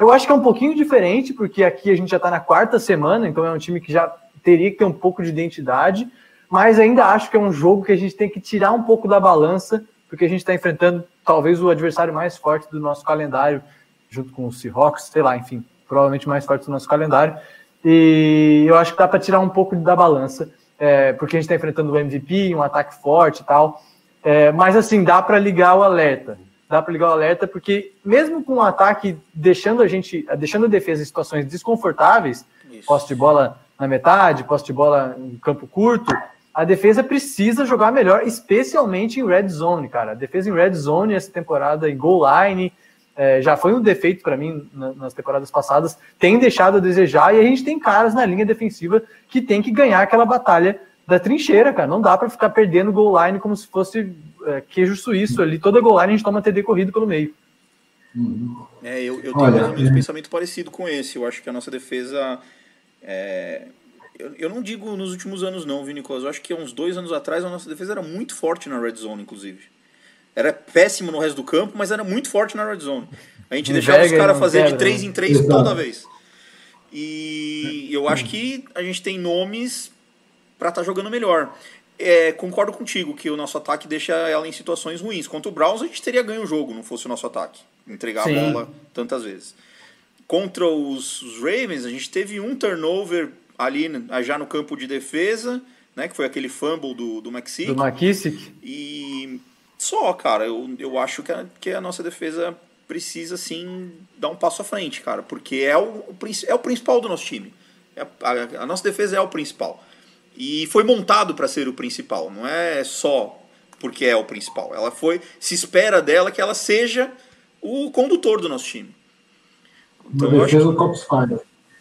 Eu acho que é um pouquinho diferente, porque aqui a gente já está na quarta semana, então é um time que já teria que ter um pouco de identidade, mas ainda acho que é um jogo que a gente tem que tirar um pouco da balança, porque a gente está enfrentando talvez o adversário mais forte do nosso calendário, junto com o Seahawks, sei lá, enfim, provavelmente mais forte do nosso calendário. E eu acho que dá para tirar um pouco da balança, é, porque a gente está enfrentando o MVP, um ataque forte e tal. É, mas assim, dá para ligar o alerta. Dá para ligar o alerta, porque mesmo com o ataque deixando a gente, deixando a defesa em situações desconfortáveis, Isso. posse de bola na metade, posse de bola em campo curto, a defesa precisa jogar melhor, especialmente em red zone, cara. A defesa em red zone essa temporada em goal line é, já foi um defeito para mim na- nas temporadas passadas, tem deixado a desejar e a gente tem caras na linha defensiva que tem que ganhar aquela batalha da trincheira, cara. Não dá para ficar perdendo goal line como se fosse é, queijo suíço ali. Toda goal line a gente toma TD corrido pelo meio. É, eu, eu tenho Olha, mais ou menos é. um pensamento parecido com esse. Eu acho que a nossa defesa. é, eu, eu não digo nos últimos anos, não, viu, Nicolas? Eu acho que há uns dois anos atrás a nossa defesa era muito forte na red zone, inclusive. Era péssimo no resto do campo, mas era muito forte na red zone. A gente Não deixava os pega caras fazer de quebra, 3 né? em 3 Exato. toda vez. E eu acho que a gente tem nomes para estar tá jogando melhor. É, concordo contigo que o nosso ataque deixa ela em situações ruins. Contra o Browns, a gente teria ganho o jogo, não fosse o nosso ataque. Entregar Sim. a bola tantas vezes. Contra os, os, Ravens, a gente teve um turnover ali já no campo de defesa, né? Que foi aquele fumble do, do McSick. Do McKissick. E só, cara, eu, eu acho que a, que a nossa defesa precisa, sim, dar um passo à frente, cara. Porque é o, é o principal do nosso time. É a, a nossa defesa é o principal. E foi montado para ser o principal, não é só porque é o principal. Ela foi, se espera dela que ela seja o condutor do nosso time. Então, Uma eu acho que,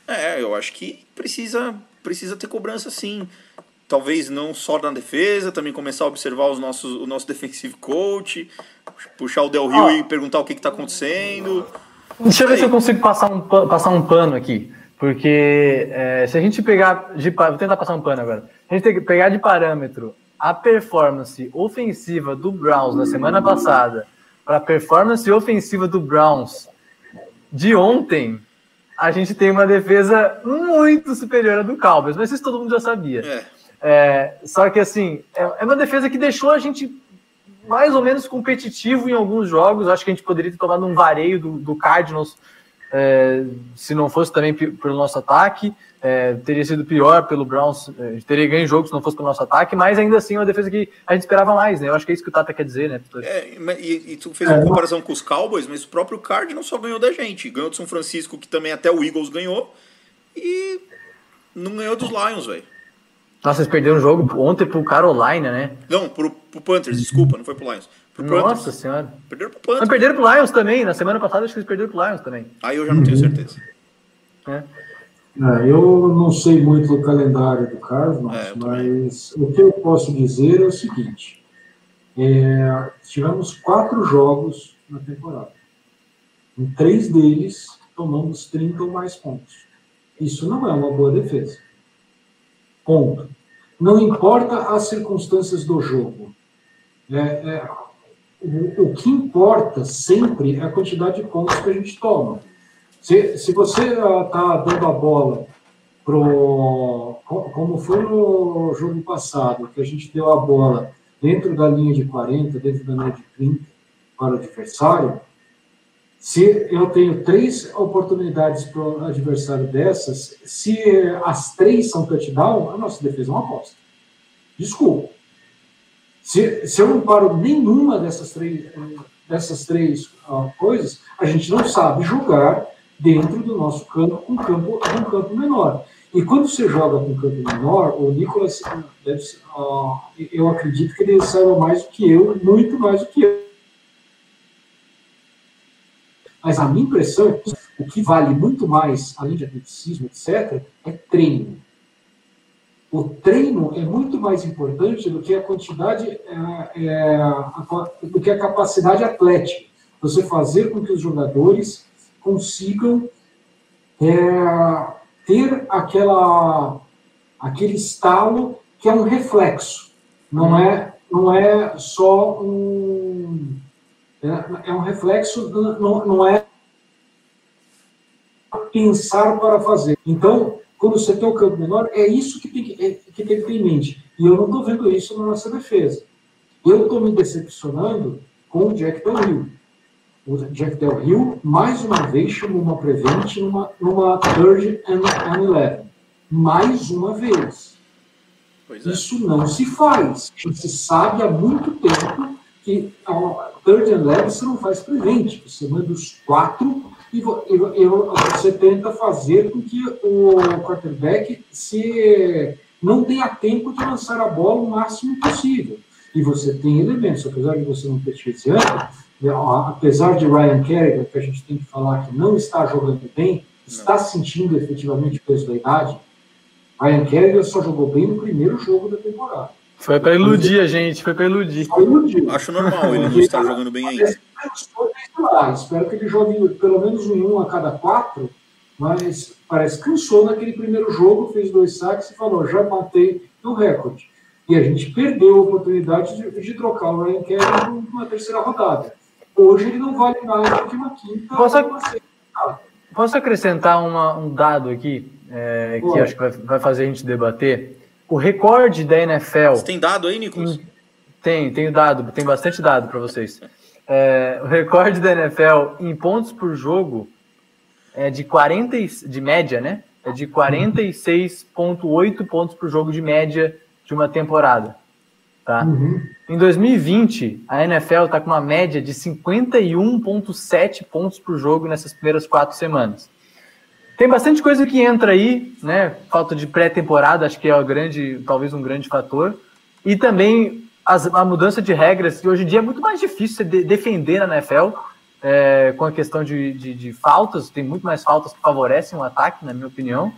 É, eu acho que precisa, precisa ter cobrança sim. Talvez não só na defesa, também começar a observar os nossos, o nosso defensive coach, puxar o Del Rio ah. e perguntar o que está acontecendo. Deixa eu ver se eu consigo passar um, passar um pano aqui. Porque é, se a gente pegar. De, vou tentar passar um pano agora. A gente tem que pegar de parâmetro a performance ofensiva do Browns na semana passada para a performance ofensiva do Browns de ontem, a gente tem uma defesa muito superior à do Cowboys, mas isso todo mundo já sabia. É. É, só que assim, é, é uma defesa que deixou a gente mais ou menos competitivo em alguns jogos. Acho que a gente poderia ter tomado um vareio do, do Cardinals é, se não fosse também pelo nosso ataque, é, teria sido pior pelo Browns, é, teria ganho jogo se não fosse pelo nosso ataque, mas ainda assim é uma defesa que a gente esperava mais, né? Eu acho que é isso que o Tata quer dizer, né? É, e, e tu fez uma comparação com os Cowboys, mas o próprio Card não só ganhou da gente, ganhou do São Francisco, que também até o Eagles ganhou, e não ganhou dos Lions, velho. Nossa, vocês perderam o jogo ontem pro Carolina, né? Não, pro, pro Panthers, desculpa, não foi pro Lions. Nossa senhora. Perderam pro Panthers. Mas perderam pro Lions também. Na semana passada acho que eles perderam pro Lions também. Aí eu já não tenho certeza. É. É, eu não sei muito do calendário do Cardinals, é, mas o que eu posso dizer é o seguinte: é, tivemos quatro jogos na temporada. Em três deles, tomamos 30 ou mais pontos. Isso não é uma boa defesa. Ponto. Não importa as circunstâncias do jogo. É, é, o, que importa sempre é a quantidade de pontos que a gente toma. Se, se você está dando a bola pro, como foi no jogo passado, que a gente deu a bola dentro da linha de 40, dentro da linha de 30 para o adversário, se eu tenho três oportunidades para o adversário dessas, se as três são touchdown, a nossa defesa é uma aposta. Desculpa. Se, se eu não paro nenhuma dessas três, dessas três uh, coisas, a gente não sabe jogar dentro do nosso campo com um campo, um campo menor. E quando você joga com um campo menor, o Nicolas, deve, uh, eu acredito que ele saiba mais do que eu, muito mais do que eu. Mas a minha impressão é que o que vale muito mais, além de atleticismo, etc., é treino o treino é muito mais importante do que a quantidade, é, é, a, do que a capacidade atlética. Você fazer com que os jogadores consigam é, ter aquela, aquele estalo que é um reflexo, não é, não é só um. É, é um reflexo, não, não é pensar para fazer. Então, quando você tem um campo menor, é isso que tem que, é, que, tem que ter em mente. E eu não estou vendo isso na nossa defesa. Eu estou me decepcionando com o Jack Del Rio. O Jack Del Rio, mais uma vez, chamou uma prevent numa, numa third and, and eleven. Mais uma vez. É. Isso não se faz. Você sabe há muito tempo que a third and eleven você não faz prevent. Você manda os quatro e você tenta fazer com que o quarterback se não tenha tempo de lançar a bola o máximo possível. E você tem elementos, apesar de você não ter esse apesar de Ryan Kerrigan, que a gente tem que falar que não está jogando bem, está sentindo efetivamente o peso da idade, Ryan Kerrigan só jogou bem no primeiro jogo da temporada. Foi para iludir a gente, foi para iludir. Acho normal ele não estar jogando bem ainda. Espero que ele jogue pelo menos um, um a cada quatro, mas parece que cansou naquele primeiro jogo, fez dois saques e falou: já matei o recorde. E a gente perdeu a oportunidade de, de trocar o Ryan Kelly numa terceira rodada. Hoje ele não vale mais do que uma quinta. Posso, posso acrescentar uma, um dado aqui, é, que acho que vai, vai fazer a gente debater? O recorde da NFL. Você tem dado aí, Nicolas? Tem, tenho dado, tem bastante dado para vocês. É, o recorde da NFL em pontos por jogo é de 40 de média, né? É de 46,8 pontos por jogo de média de uma temporada. Tá? Uhum. Em 2020, a NFL está com uma média de 51,7 pontos por jogo nessas primeiras quatro semanas. Tem bastante coisa que entra aí, né? Falta de pré-temporada, acho que é o grande, talvez um grande fator. E também as, a mudança de regras, que hoje em dia é muito mais difícil de defender na NFL, é, com a questão de, de, de, faltas, tem muito mais faltas que favorecem o ataque, na minha opinião.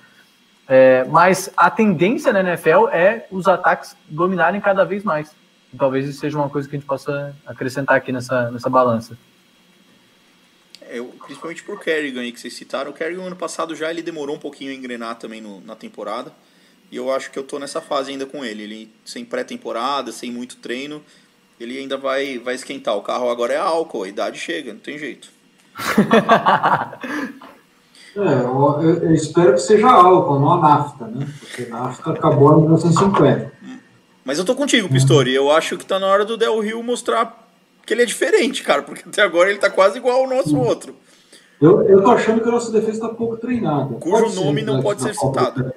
É, mas a tendência na NFL é os ataques dominarem cada vez mais. Talvez isso seja uma coisa que a gente possa acrescentar aqui nessa, nessa balança. É, principalmente por Kerrigan aí que vocês citaram. O Kerrigan ano passado já ele demorou um pouquinho a engrenar também no, na temporada. E eu acho que eu tô nessa fase ainda com ele. Ele sem pré-temporada, sem muito treino, ele ainda vai, vai esquentar. O carro agora é álcool, a idade chega, não tem jeito. É, eu, eu, espero que seja álcool, não a nafta, né? Porque nafta acabou em 1950. Mas eu tô contigo, Pistori. Eu acho que tá na hora do Del Rio mostrar que ele é diferente, cara, porque até agora ele tá quase igual ao nosso outro. Eu, eu tô achando que a nossa defesa tá pouco treinada. Cujo pode nome não pode ser citado.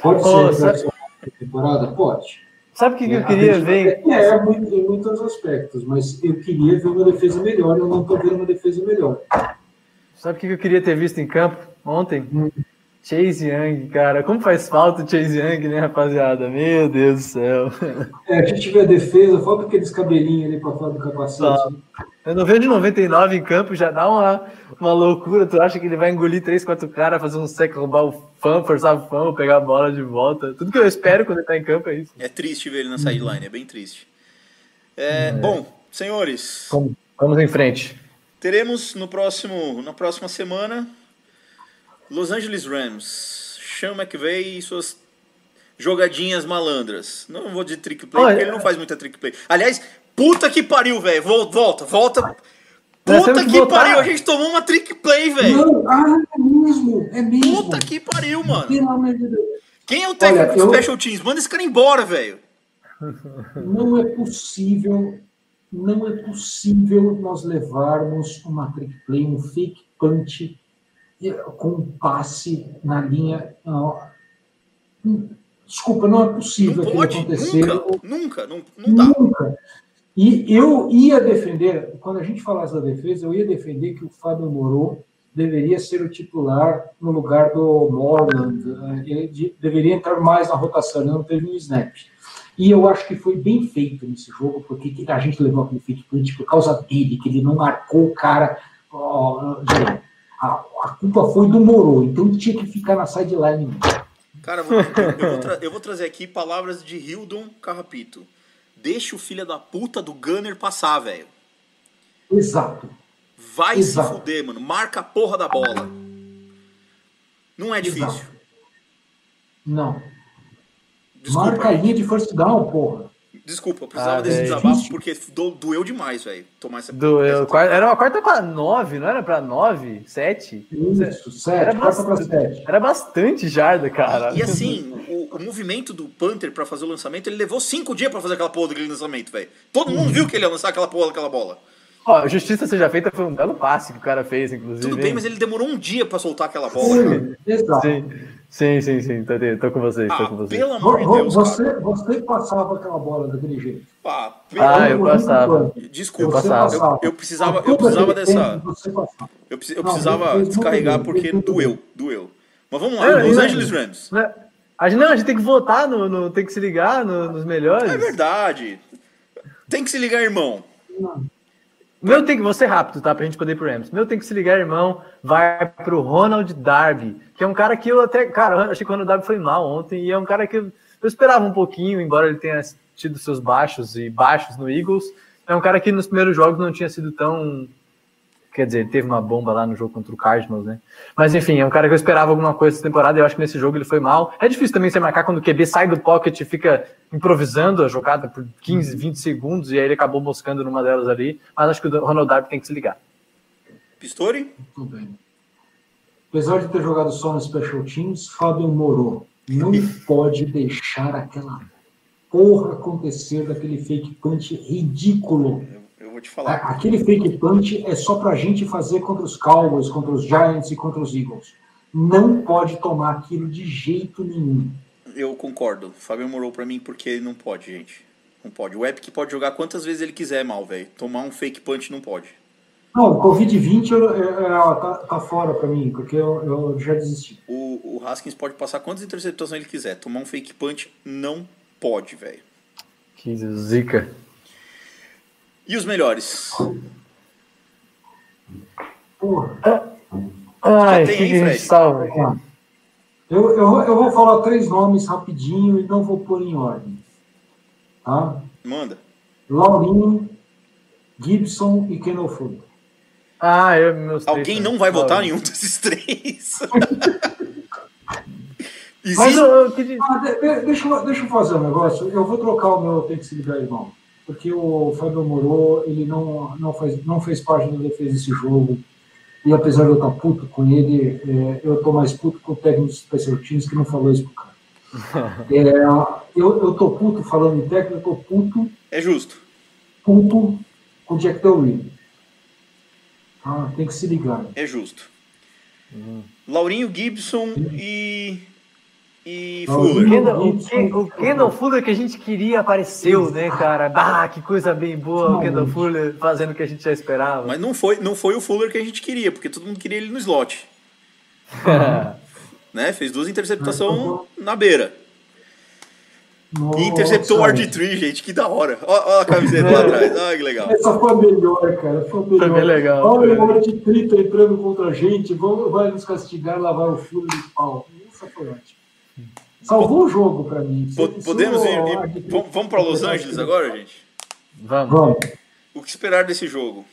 Pode oh, ser sabe... temporada? Pode. Sabe o que, que, eu queria ver? É, muito, em muitos aspectos, mas eu queria ver uma defesa melhor, eu não estou vendo uma defesa melhor. Sabe o que eu queria ter visto em campo ontem? Hum. Chase Young, cara. Como faz falta o Chase Young, né, rapaziada? Meu Deus do céu. É, a gente vê a defesa, falta aqueles cabelinhos ali para fora do capacete. Eu não vejo de 99 em campo, já dá uma, uma loucura. Tu acha que ele vai engolir 3, 4 caras, fazer um sec, roubar o fã, forçar o fã, pegar a bola de volta. Tudo que eu espero quando ele tá em campo é isso. É triste ver ele na sideline, é bem triste. É, é. Bom, senhores. Vamos, vamos em frente. Teremos no próximo, na próxima semana Los Angeles Rams. Sean McVay e suas jogadinhas malandras. Não vou de trick play, Olha, porque ele não faz muita trick play. Aliás, puta que pariu, velho. Volta, volta. Puta que, que pariu, a gente tomou uma trick play, velho. Ah, é mesmo, é mesmo. Puta que pariu, mano. Quem é o técnico do eu... Special Teams? Manda esse cara embora, velho. Não é possível, não é possível nós levarmos uma trick play, um fake punch com um passe na linha. Desculpa, não é possível não pode, acontecer. Nunca, nunca, não, não dá. Nunca. E eu ia defender, quando a gente falasse da defesa, eu ia defender que o Fábio Moro deveria ser o titular no lugar do Morland. Ele deveria entrar mais na rotação, ele não teve um snap. E eu acho que foi bem feito nesse jogo, porque a gente levou aquele punch por causa dele, que ele não marcou o cara. Ó, a, a, culpa foi do Moro, então tinha que ficar na sideline. Cara, eu vou, eu, vou eu vou trazer aqui palavras de Hildon Carrapito. Deixa o filho da puta do Gunner passar, velho. Exato. Vai Exato. se fuder, mano. Marca a porra da bola. Não é difícil. Exato. Não. Desculpa, Marca a linha de first down, porra. Desculpa, eu precisava ah, desse é desabafo porque do, doeu demais, velho. Tomar essa. Doeu. Era uma quarta pra nove, não era pra nove? Sete? Isso, sete. Era, bastante, sete. era bastante jarda, cara. E, e assim, o, o, movimento do Panther pra fazer o lançamento, ele levou cinco dias pra fazer aquela porra daquele lançamento, velho. Todo mundo viu que ele ia lançar aquela porra daquela bola. Ó, justiça seja feita foi um belo passe que o cara fez, inclusive. Tudo bem, mas ele demorou um dia pra soltar aquela bola. Sim, exato. Sim. Sim, sim, sim, tô, tô com vocês, ah, tô com vocês. Pelo amor de Deus, você, cara. você passava aquela bola daquele jeito. Ah, ah eu passava. Desculpa, eu, passava. eu, eu precisava, eu precisava dessa. Eu, eu precisava descarregar porque doeu, doeu. Mas vamos lá, é, Los Angeles Rams. Né, a gente, não, a gente tem que votar, no, no tem que se ligar no, nos melhores. É verdade. Tem que se ligar, irmão. Não. Meu tem que. Ser rápido, tá? Pra gente poder ir pro Rams. Meu tem que se ligar, irmão. Vai pro Ronald Darby, que é um cara que eu até. Cara, eu achei que o Ronald Darby foi mal ontem. E é um cara que eu esperava um pouquinho, embora ele tenha tido seus baixos e baixos no Eagles. É um cara que nos primeiros jogos não tinha sido tão Quer dizer, teve uma bomba lá no jogo contra o Cardinals, né? Mas enfim, é um cara que eu esperava alguma coisa essa temporada e eu acho que nesse jogo ele foi mal. É difícil também você marcar quando o QB sai do pocket e fica improvisando a jogada por 15, 20 segundos e aí ele acabou moscando numa delas ali. Mas acho que o Ronald Darby tem que se ligar. Pistori? Tudo bem. Apesar de ter jogado só no Special Teams, Fábio Moro Não pode deixar aquela porra acontecer daquele fake punch ridículo. Vou te falar. Aquele fake punch é só pra gente fazer contra os Cowboys, contra os Giants e contra os Eagles. Não pode tomar aquilo de jeito nenhum. Eu concordo. O Fábio morou pra mim porque ele não pode, gente. Não pode. O Epic pode jogar quantas vezes ele quiser mal, velho. Tomar um fake punch não pode. Não, o Covid-20 é, tá, tá, fora pra mim, porque eu, eu já desisti. O, o Haskins pode passar quantas interceptações ele quiser. Tomar um fake punch não pode, velho. Que zica. E os melhores? Porra. Ai, tem, que Fred? salve. Eu, eu, eu vou falar três nomes rapidinho e não vou pôr em ordem. Tá? Manda. Laurinho, Gibson e Kenofuro. Ah, eu meus Alguém não vai votar nenhum desses três. Mas eu, eu, ah, deixa, eu, deixa eu fazer um negócio. Eu vou trocar o meu tem que se ligar, irmão. Porque o Fábio Moro, ele não, não, faz, não fez parte da defesa desse jogo. E apesar de eu estar puto com ele, é, eu estou mais puto com o técnico dos Special Teams que não falou isso pro cara. É, eu, eu tô puto falando em técnico, eu tô puto. É justo. Puto com o Jack Del Rio. Ah, tem que se ligar. É justo. Uhum. Laurinho Gibson e. E Fuller. O Kendall, o, Kendall Fuller que a gente queria apareceu, né, cara? Ah, que coisa bem boa o Kendall Fuller fazendo o que a gente já esperava. Mas não foi, não foi o Fuller que a gente queria, porque todo mundo queria ele no slot. né? Fez duas interceptações na beira. Nossa, e interceptou o RG3, gente, que da hora. Olha a camiseta lá atrás, olha que legal. Essa foi a melhor, cara. Foi, melhor. foi bem legal. Olha o RG3 tá entrando contra a gente, vai nos castigar, lavar o furo de pau. Isso foi ótimo. Salvou o jogo para mim. Podemos ir, ir, Vamos para Los Angeles agora, gente? Vamos. vamos. O que esperar desse jogo?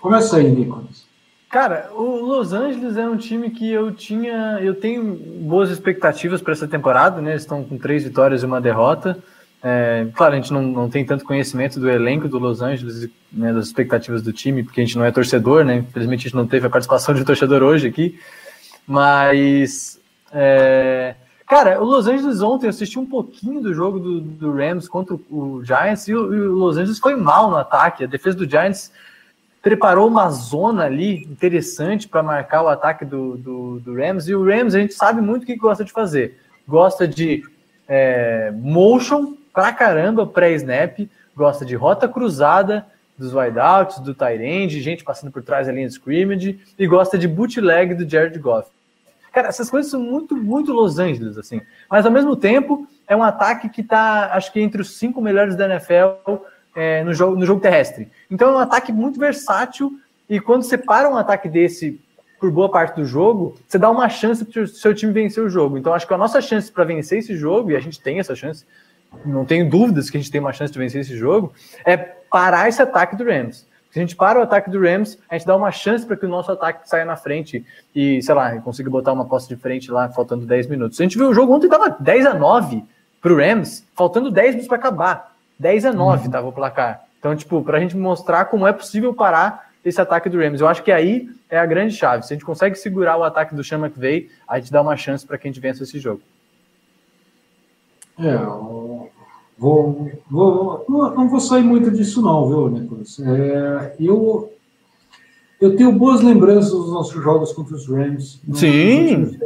Começa aí, Nicolas. Cara, o Los Angeles é um time que eu tinha, eu tenho boas expectativas para essa temporada, né? Eles estão com três vitórias e uma derrota. É, claro, a gente não, não tem tanto conhecimento do elenco do Los Angeles, né, das expectativas do time, porque a gente não é torcedor, né? Infelizmente a gente não teve a participação de torcedor hoje aqui. Mas, é, cara, o Los Angeles ontem eu assisti um pouquinho do jogo do, do Rams contra o Giants e o, e o Los Angeles foi mal no ataque. A defesa do Giants preparou uma zona ali interessante para marcar o ataque do, do, do, Rams. E o Rams, a gente sabe muito o que gosta de fazer. Gosta de é, motion pra caramba pré-snap, gosta de rota cruzada dos wideouts, do tight end, gente passando por trás da linha de scrimmage, e gosta de bootleg do Jared Goff. Cara, essas coisas são muito, muito Los Angeles, assim. Mas, ao mesmo tempo, é um ataque que está, acho que, entre os cinco melhores da NFL é, no, jogo, no jogo terrestre. Então é um ataque muito versátil e quando você para um ataque desse por boa parte do jogo, você dá uma chance para o seu time vencer o jogo. Então acho que a nossa chance para vencer esse jogo, e a gente tem essa chance, não tenho dúvidas que a gente tem uma chance de vencer esse jogo, é parar esse ataque do Rams. Se a gente para o ataque do Rams, a gente dá uma chance para que o nosso ataque saia na frente e, sei lá, consiga botar uma posse de frente lá, faltando 10 minutos. A gente viu o jogo ontem, estava 10 a 9 para o Rams, faltando 10 minutos para acabar. 10 a 9 estava uhum. o placar. Então, tipo, para a gente mostrar como é possível parar esse ataque do Rams. Eu acho que aí é a grande chave. Se a gente consegue segurar o ataque do Sean McVay, a gente dá uma chance para que a gente vença esse jogo. É, vou, vou, não, vou sair muito disso não, viu, Nicolas? É, eu, eu tenho boas lembranças dos nossos jogos contra os Rams. Sim!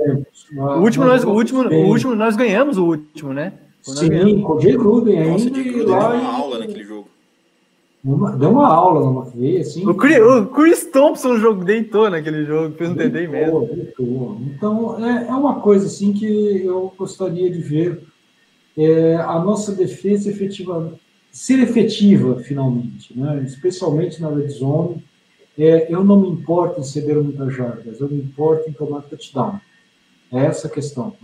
o, último nós, o, último, o último nós ganhamos o último, né? Sim, com o Jay Gruden ainda. Nossa, Jay Gruden deu uma aula naquele jogo. Deu uma aula no McVay, assim. O Chris, o Chris Thompson jogo, deitou naquele jogo, fez um TD mesmo. Deitou. Então, é, é uma coisa assim que eu gostaria de ver é, a nossa defesa efetiva, ser efetiva finalmente, né? especialmente na red zone. É, eu não me importo em ceder muitas jardas, eu me importo em tomar touchdown. É essa a questão.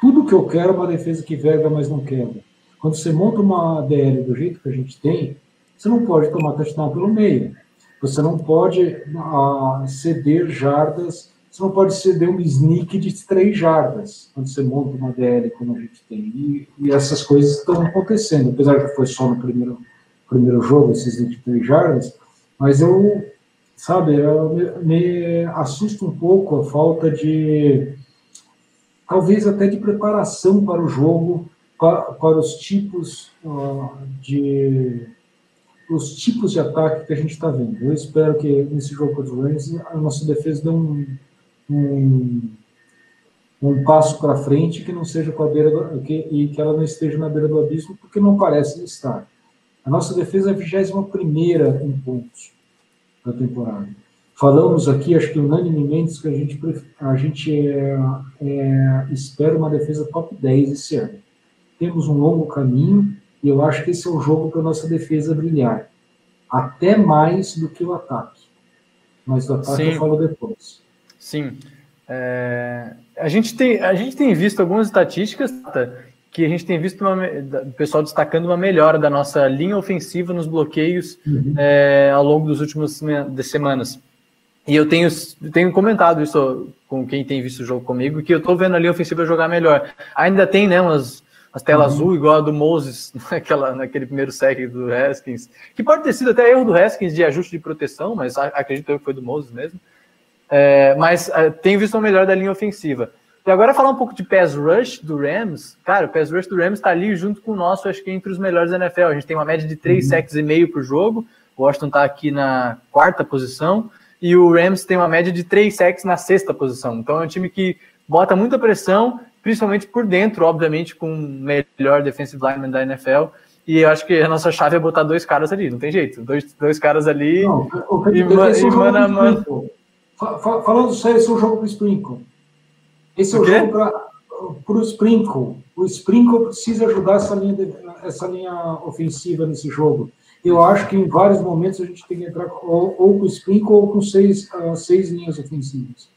Tudo que eu quero é uma defesa que verga, mas não quebra. Quando você monta uma DL do jeito que a gente tem, você não pode tomar touchdown pelo meio. Você não pode uh, ceder jardas, você não pode ceder um sneak de três jardas quando você monta uma DL como a gente tem. E, e essas coisas estão acontecendo, apesar que foi só no primeiro, primeiro jogo, esses sneak de três jardas, mas eu, sabe, eu me, me assusta um pouco a falta de talvez até de preparação para o jogo, para, para os tipos uh, de os tipos de ataque que a gente está vendo. Eu espero que nesse jogo contra o Rams a nossa defesa dê um, um, um passo para frente que não seja com a beira do, que, e que ela não esteja na beira do abismo, porque não parece estar. A nossa defesa é a 21 primeira em pontos da temporada. Falamos aqui, acho que unanimemente, que a gente, a gente é, é, espera uma defesa top 10 esse ano. Temos um longo caminho e eu acho que esse é o jogo para a nossa defesa brilhar. Até mais do que o ataque. Mas do ataque Sim. eu falo depois. Sim. É, a, gente tem, a gente tem visto algumas estatísticas que a gente tem visto uma, o pessoal destacando uma melhora da nossa linha ofensiva nos bloqueios uhum. é, ao longo dos últimos semanas. E eu tenho, tenho comentado isso com quem tem visto o jogo comigo, que eu estou vendo a linha ofensiva jogar melhor. Ainda tem né, umas, as telas uhum. azul, igual a do Moses, naquela, naquele primeiro sec do Haskins, que pode ter sido até erro do Haskins de ajuste de proteção, mas acredito que foi do Moses mesmo. É, mas é, tenho visto uma melhor da linha ofensiva. E agora falar um pouco de pass rush do Rams. Cara, o pass rush do Rams está ali junto com o nosso, acho que entre os melhores da NFL. A gente tem uma média de 3 uhum. sacks e meio por jogo. O Washington está aqui na quarta posição e o Rams tem uma média de 3 sacks na sexta posição. Então é um time que bota muita pressão, principalmente por dentro, obviamente, com o melhor defensive lineman da NFL. E eu acho que a nossa chave é botar dois caras ali, não tem jeito. Dois, dois caras ali não, e, e mano a mano. Falando sério, esse é o jogo pro Sprinkle. Esse é o, o jogo para o Sprinkle. O Sprinkle precisa ajudar essa linha, de, essa linha ofensiva nesse jogo. Eu acho que em vários momentos a gente tem que entrar ou, ou com o Sprinkle ou com seis, uh, seis linhas ofensivas.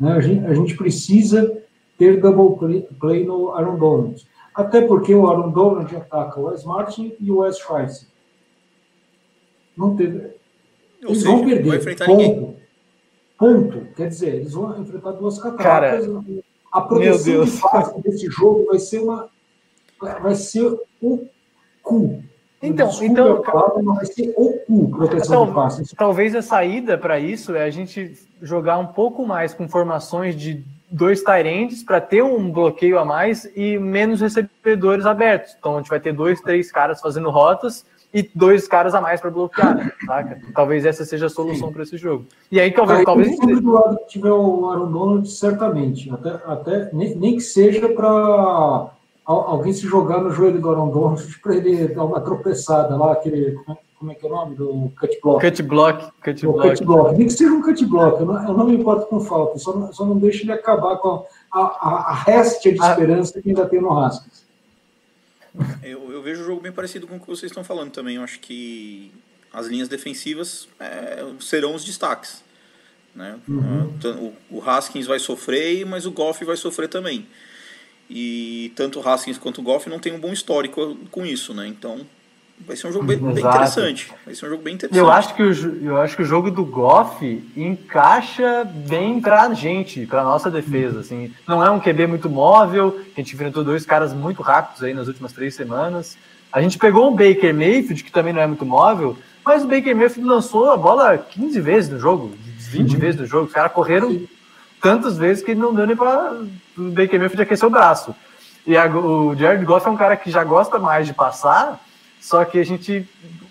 Né? A, gente, a gente precisa ter double play, play no Aaron Donald. Até porque o Aaron Donald ataca o Wes Martin e o Wes Schweitzer. Não teve. Ou eles seja, vão perder. Ponto. Ninguém. Ponto. Quer dizer, eles vão enfrentar duas cataratas. Cara, a proteção de desse jogo vai ser uma. Vai ser o cu. Então, Desculpa, então claro, vai ser o cu proteção tal, de passe. Talvez a saída para isso é a gente jogar um pouco mais com formações de dois Tyrands para ter um bloqueio a mais e menos recebedores abertos. Então a gente vai ter dois, três caras fazendo rotas e dois caras a mais para bloquear, saca? Talvez essa seja a solução para esse jogo. E aí talvez. Aí, talvez... do lado que tiver o Aaron Donald, certamente. Até, até nem, nem que seja para alguém se jogar no joelho do Aaron Donald para ele dar uma tropeçada lá, aquele. Como é que é o nome? Do cut block. Cut block. Cut block. Cut block. Nem que seja um cut block, eu não, eu não me importo com falta, só não, só não deixe ele acabar com a, a, a réstia de esperança que ainda tem no Haskins. Eu, eu, vejo o jogo bem parecido com o que vocês estão falando também. Eu acho que as linhas defensivas é, serão os destaques. Né? Uhum. O, o, Haskins vai sofrer, mas o Goff vai sofrer também. E tanto o Haskins quanto o Goff não tem um bom histórico com isso, né? Então Vai ser um jogo bem, bem, interessante. Vai ser um jogo bem interessante. Eu acho que o, eu acho que o jogo do Goff encaixa bem pra gente, pra nossa defesa. Assim. Não é um QB muito móvel, a gente enfrentou dois caras muito rápidos aí nas últimas três semanas. A gente pegou um Baker Mayfield, que também não é muito móvel, mas o Baker Mayfield lançou a bola 15 vezes no jogo, 20 uhum. vezes no jogo. Os caras correram tantas vezes que não deu nem para o Baker Mayfield aquecer o braço. E a, o Jared Goff é um cara que já gosta mais de passar, só que a gente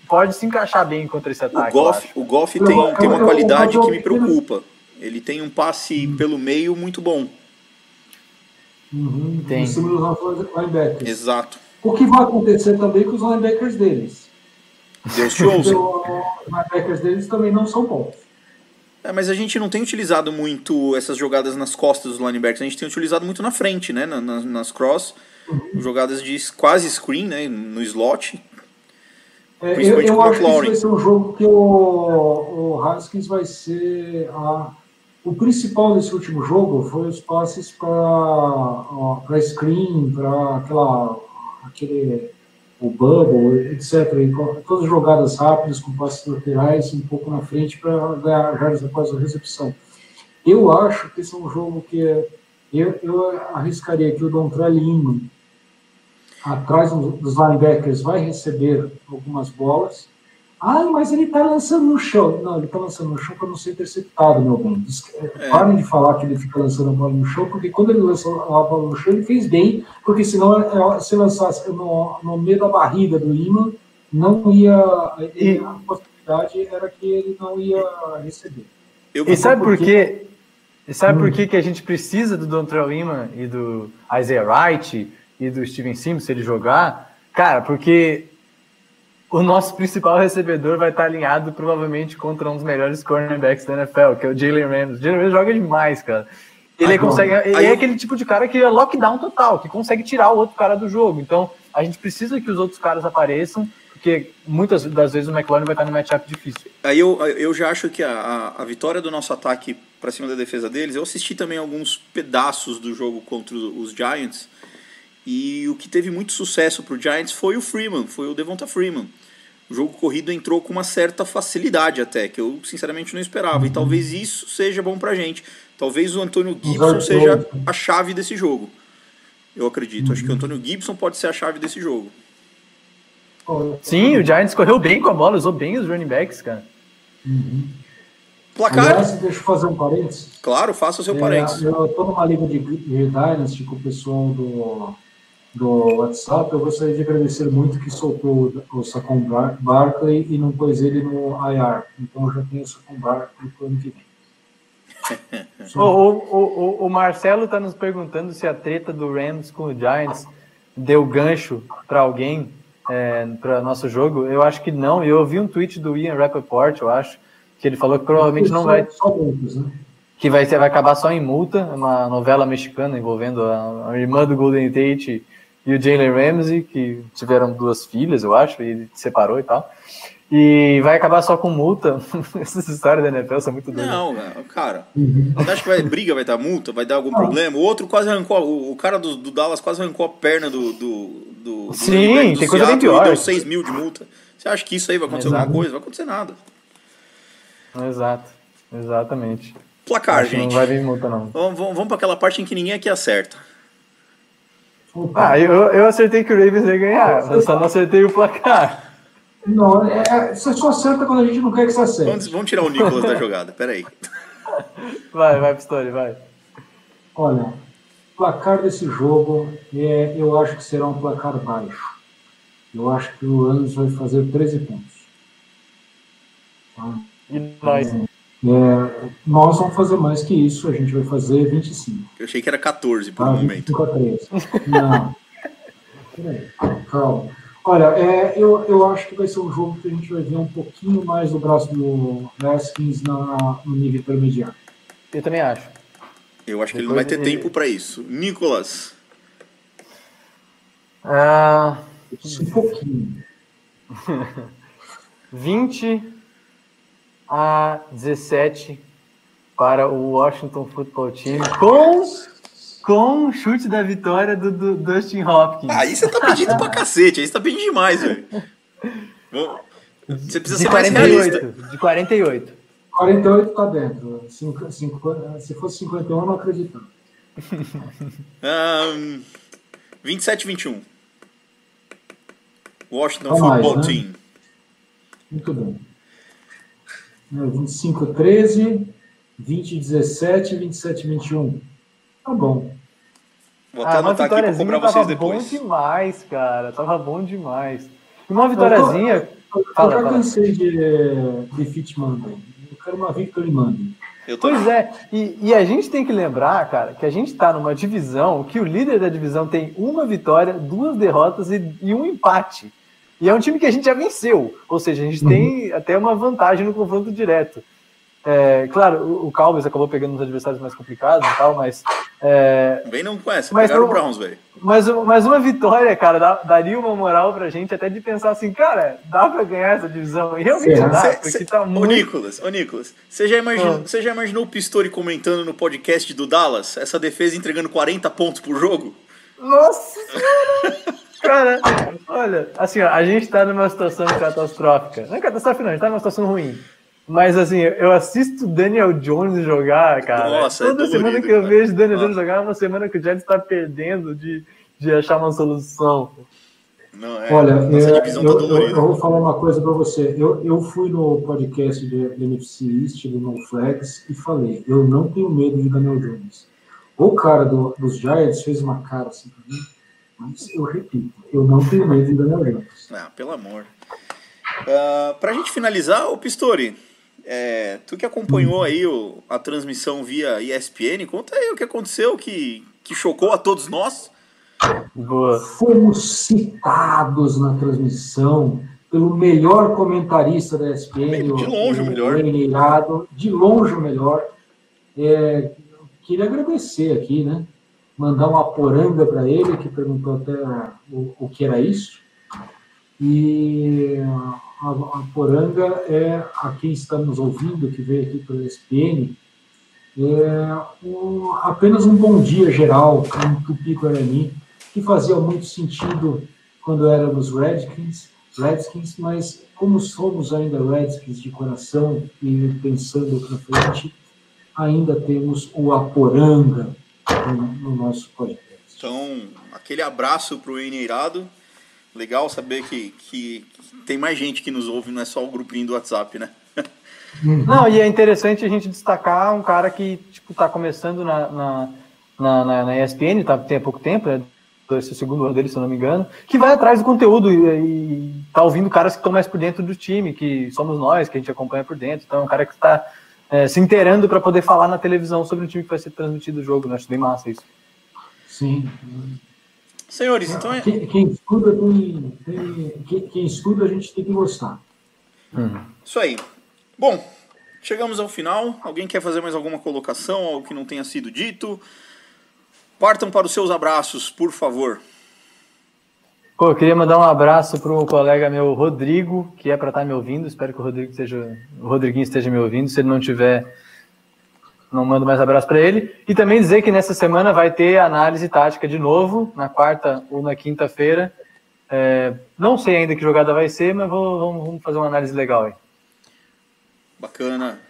pode se encaixar bem contra esse ataque. O Goff, o Goff tem, tem uma qualidade que me preocupa. Ele tem um passe pelo meio muito bom. Uhum, tem. Em cima dos linebackers. Exato. O que vai acontecer também com os linebackers deles. Deus te ouça. Os linebackers deles também não são bons. É, mas a gente não tem utilizado muito essas jogadas nas costas dos linebackers. A gente tem utilizado muito na frente, né? Nas, nas cross. Uhum. Jogadas de quase screen, né? No slot. É, eu, eu acho que esse vai ser um jogo que o, o Haskins vai ser a, o principal desse último jogo foi os passes para screen, para aquela aquele o bubble, etc. E todas as jogadas rápidas com passes laterais um pouco na frente para ganhar jardas após a recepção. Eu acho que esse é um jogo que eu, eu arriscaria que o Don Trelino atrás dos linebackers vai receber algumas bolas. Ah, mas ele tá lançando no chão. Não, ele tá lançando no chão para não ser interceptado, meu bem. É. Parem de falar que ele fica lançando a bola no chão, porque quando ele lançou a bola no chão, ele fez bem, porque senão é, se lançasse no, no meio da barriga do imã, não ia. E... A possibilidade era que ele não ia receber. Eu e sabe por quê? E sabe hum. por que, que a gente precisa do Dontrell Iman e do Isaiah Wright e do Steven Sims se ele jogar? Cara, porque o nosso principal recebedor vai estar alinhado provavelmente contra um dos melhores cornerbacks da NFL, que é o Jalen Rams. O Jalen Rams joga demais, cara. Ele, consegue, ele é aquele tipo de cara que é lockdown total, que consegue tirar o outro cara do jogo. Então, a gente precisa que os outros caras apareçam, porque muitas das vezes o McLaurin vai estar no matchup difícil. Aí eu, eu já acho que a, a, a vitória do nosso ataque para cima da defesa deles, eu assisti também alguns pedaços do jogo contra os Giants, e o que teve muito sucesso para o Giants foi o Freeman, foi o Devonta Freeman. O jogo corrido entrou com uma certa facilidade até, que eu sinceramente não esperava. Uhum. E talvez isso seja bom para gente. Talvez o Antônio Gibson seja a chave desse jogo. Eu acredito. Uhum. Acho que o uhum. Antônio Gibson pode ser a chave desse jogo. Sim, o Giants correu bem com a bola, usou bem os running backs, cara. Uhum. Placar. Aliás, deixa eu fazer um parênteses. Claro, faça o seu é, parênteses. Eu estou numa liga de, de Dynasty com o pessoal do do WhatsApp, eu gostaria de agradecer muito que soltou o Sacon Barkley e não pôs ele no IR. Então eu já tenho o Sacon Barkley para o ano que vem. o, o, o, o, Marcelo está nos perguntando se a treta do Rams com o Giants deu gancho para alguém é, para nosso jogo. Eu acho que não. Eu ouvi um tweet do Ian Rappaport, eu acho, que ele falou que provavelmente não vai. Né? Que vai, vai acabar só em multa, uma novela mexicana envolvendo a, a irmã do Golden Tate e o Jalen Ramsey, que tiveram duas filhas, eu acho, e ele separou e tal. E vai acabar só com multa. Essas histórias da NFL são muito doidas. Não, cara. Uhum. Você acha que vai, briga vai dar multa? Vai dar algum não. problema? O outro quase arrancou. O, o cara do, do, Dallas quase arrancou a perna do. do, do Sim, do tem coisa bem pior. deu 6 mil de multa. Você acha que isso aí vai acontecer Exato. alguma coisa? Vai acontecer nada. Exato. Exatamente. Placar, gente. Não vai vir multa, não. Vamos, vamos, vamos para aquela parte em que ninguém aqui acerta. Ah, eu, eu acertei que o Ravens ia ganhar, eu só não acertei o placar. Não, é, é, você só acerta quando a gente não quer que você acerte. Vamos, vamos tirar o Nicolas da jogada, peraí. Vai, vai, Pistori, vai. Olha, placar desse jogo, é, eu acho que será um placar baixo. Eu acho que o Rams vai fazer 13 pontos. Tá? E nós? É, é, nós vamos fazer mais que isso, a gente vai fazer 25. Eu achei que era 14 por ah, um momento. 25 a 13. Não. Peraí, calma. Olha, é, eu, eu acho que vai ser um jogo que a gente vai ver um pouquinho mais do braço do Haskins na, no nível intermediário. Eu também acho. Eu acho que Depois ele não vai ter ele... tempo para isso. Nicolas. Ah, um pouquinho. 20 a 17 para o Washington Football Team com com o chute da vitória do, do Dustin Hopkins. Aí você tá pedindo pra cacete, aí você tá pedindo demais, velho. Você precisa de ser 48, mais realista. De 48. 48 tá dentro. Cinco, cinco, se fosse 51, eu não acredito. Um, 27 21. Washington tá Football mais, né? Team. Muito bem. 25, 13, 20, 17, 27, 21. Tá bom. Vou até ah, anotar aqui pra cobrar vocês depois. bom demais, cara. Tava bom demais. Uma vitóriazinha. Eu, eu, fala, eu já cansei de, de Fit Monday. Eu quero uma Victory Monday. Pois é, e, e, a gente tem que lembrar, cara, que a gente tá numa divisão que o líder da divisão tem uma vitória, duas derrotas e, e um empate. E é um time que a gente já venceu, ou seja, a gente uhum. tem até uma vantagem no confronto direto. É, claro, o, o Cowboys acabou pegando uns adversários mais complicados e tal, mas. É, Bem não conhece, mas pegaram o Browns, velho. Mas, mas uma vitória, cara, dá, daria uma moral pra gente até de pensar assim, cara, dá pra ganhar essa divisão? E realmente Sim, dá, cê, porque cê, tá muito. Ô, Nicolas, ô, Nicolas, você já, imaginou, ah. você já imaginou o Pistori comentando no podcast do Dallas, essa defesa entregando 40 pontos por jogo? Nossa! Cara, olha, assim, ó, a gente tá numa situação catastrófica. Não é catastrófica, não, a gente tá numa situação ruim. Mas assim, eu assisto Daniel Jones jogar, cara. Nossa, é Toda é semana que eu cara. vejo Daniel Jones jogar é uma semana que o Jets tá perdendo de, de achar uma solução. Não, é, Olha, é, tá eu, eu, eu, vou falar uma coisa para você. Eu, eu fui no podcast do NFC East, do No Flags, e falei: eu não tenho medo de Daniel Jones. O cara do, dos Giants fez uma cara assim pra mim, mas eu repito: eu não tenho medo de Daniel Jones. Não, pelo amor. Uh, ah, para a gente finalizar, o Pistori, é, tu que acompanhou aí o, a transmissão via ESPN, conta aí o que aconteceu que, que chocou a todos nós. Boa. Fomos citados na transmissão pelo melhor comentarista da ESPN. De longe o, melhor. Irado, de longe o melhor. É, queria agradecer aqui, né? Mandar uma poranga para ele, que perguntou até o, o que era isso. E a, a, poranga é a quem está nos ouvindo, que veio aqui pela ESPN, é um, apenas um bom dia geral, um tupi-guarani, que fazia muito sentido quando éramos Redskins, Redskins, mas como somos ainda Redskins de coração e pensando para frente, ainda temos o Aporanga no, no nosso podcast. Então, aquele abraço para o Eneirado. Legal saber que, que tem mais gente que nos ouve, não é só o grupinho do WhatsApp, né? Uhum. Não, e é interessante a gente destacar um cara que tipo está começando na, na, na, na ESPN, tá, tem pouco tempo, né? esse é o segundo ano dele, se eu não me engano, que vai atrás do conteúdo e, e tá ouvindo caras que estão mais por dentro do time, que somos nós, que a gente acompanha por dentro. Então é um cara que está é, se inteirando para poder falar na televisão sobre o time que vai ser transmitido o jogo. Né? Acho bem massa isso. Sim. Senhores, então é. Quem, quem estuda, tem, tem quem, quem, estuda, a gente tem que gostar. Hum. Isso aí. Bom, chegamos ao final. Alguém quer fazer mais alguma colocação, algo que não tenha sido dito? Partam para os seus abraços, por favor. Pô, eu queria mandar um abraço para o colega meu Rodrigo, que é para estar tá me ouvindo. Espero que o Rodrigo esteja, o Rodriguinho esteja me ouvindo. Se ele não tiver, não mando mais abraço para ele. E também dizer que nessa semana vai ter análise tática de novo, na quarta ou na quinta-feira. É, não sei ainda que jogada vai ser, mas vou, vamos, vamos fazer uma análise legal aí. Bacana.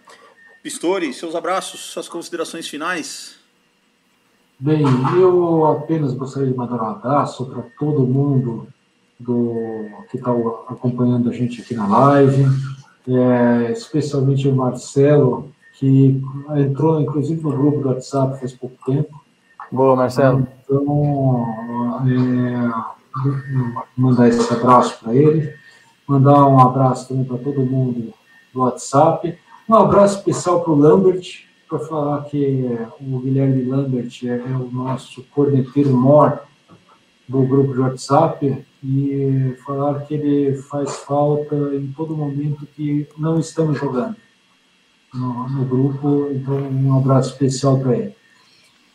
Pistori, seus abraços, suas considerações finais. Bem, eu apenas gostaria de mandar um abraço para todo mundo do, que está acompanhando a gente aqui na live, é, especialmente o Marcelo, que entrou inclusive no grupo do WhatsApp faz pouco tempo. Boa, Marcelo. Então, é, mandar esse abraço para ele, mandar um abraço também para todo mundo do WhatsApp, um abraço especial para o Lambert, para falar que o Guilherme Lambert é, o nosso corneteiro mor do grupo de WhatsApp e falar que ele faz falta em todo momento que não estamos jogando no, no grupo. Então, um abraço especial para ele.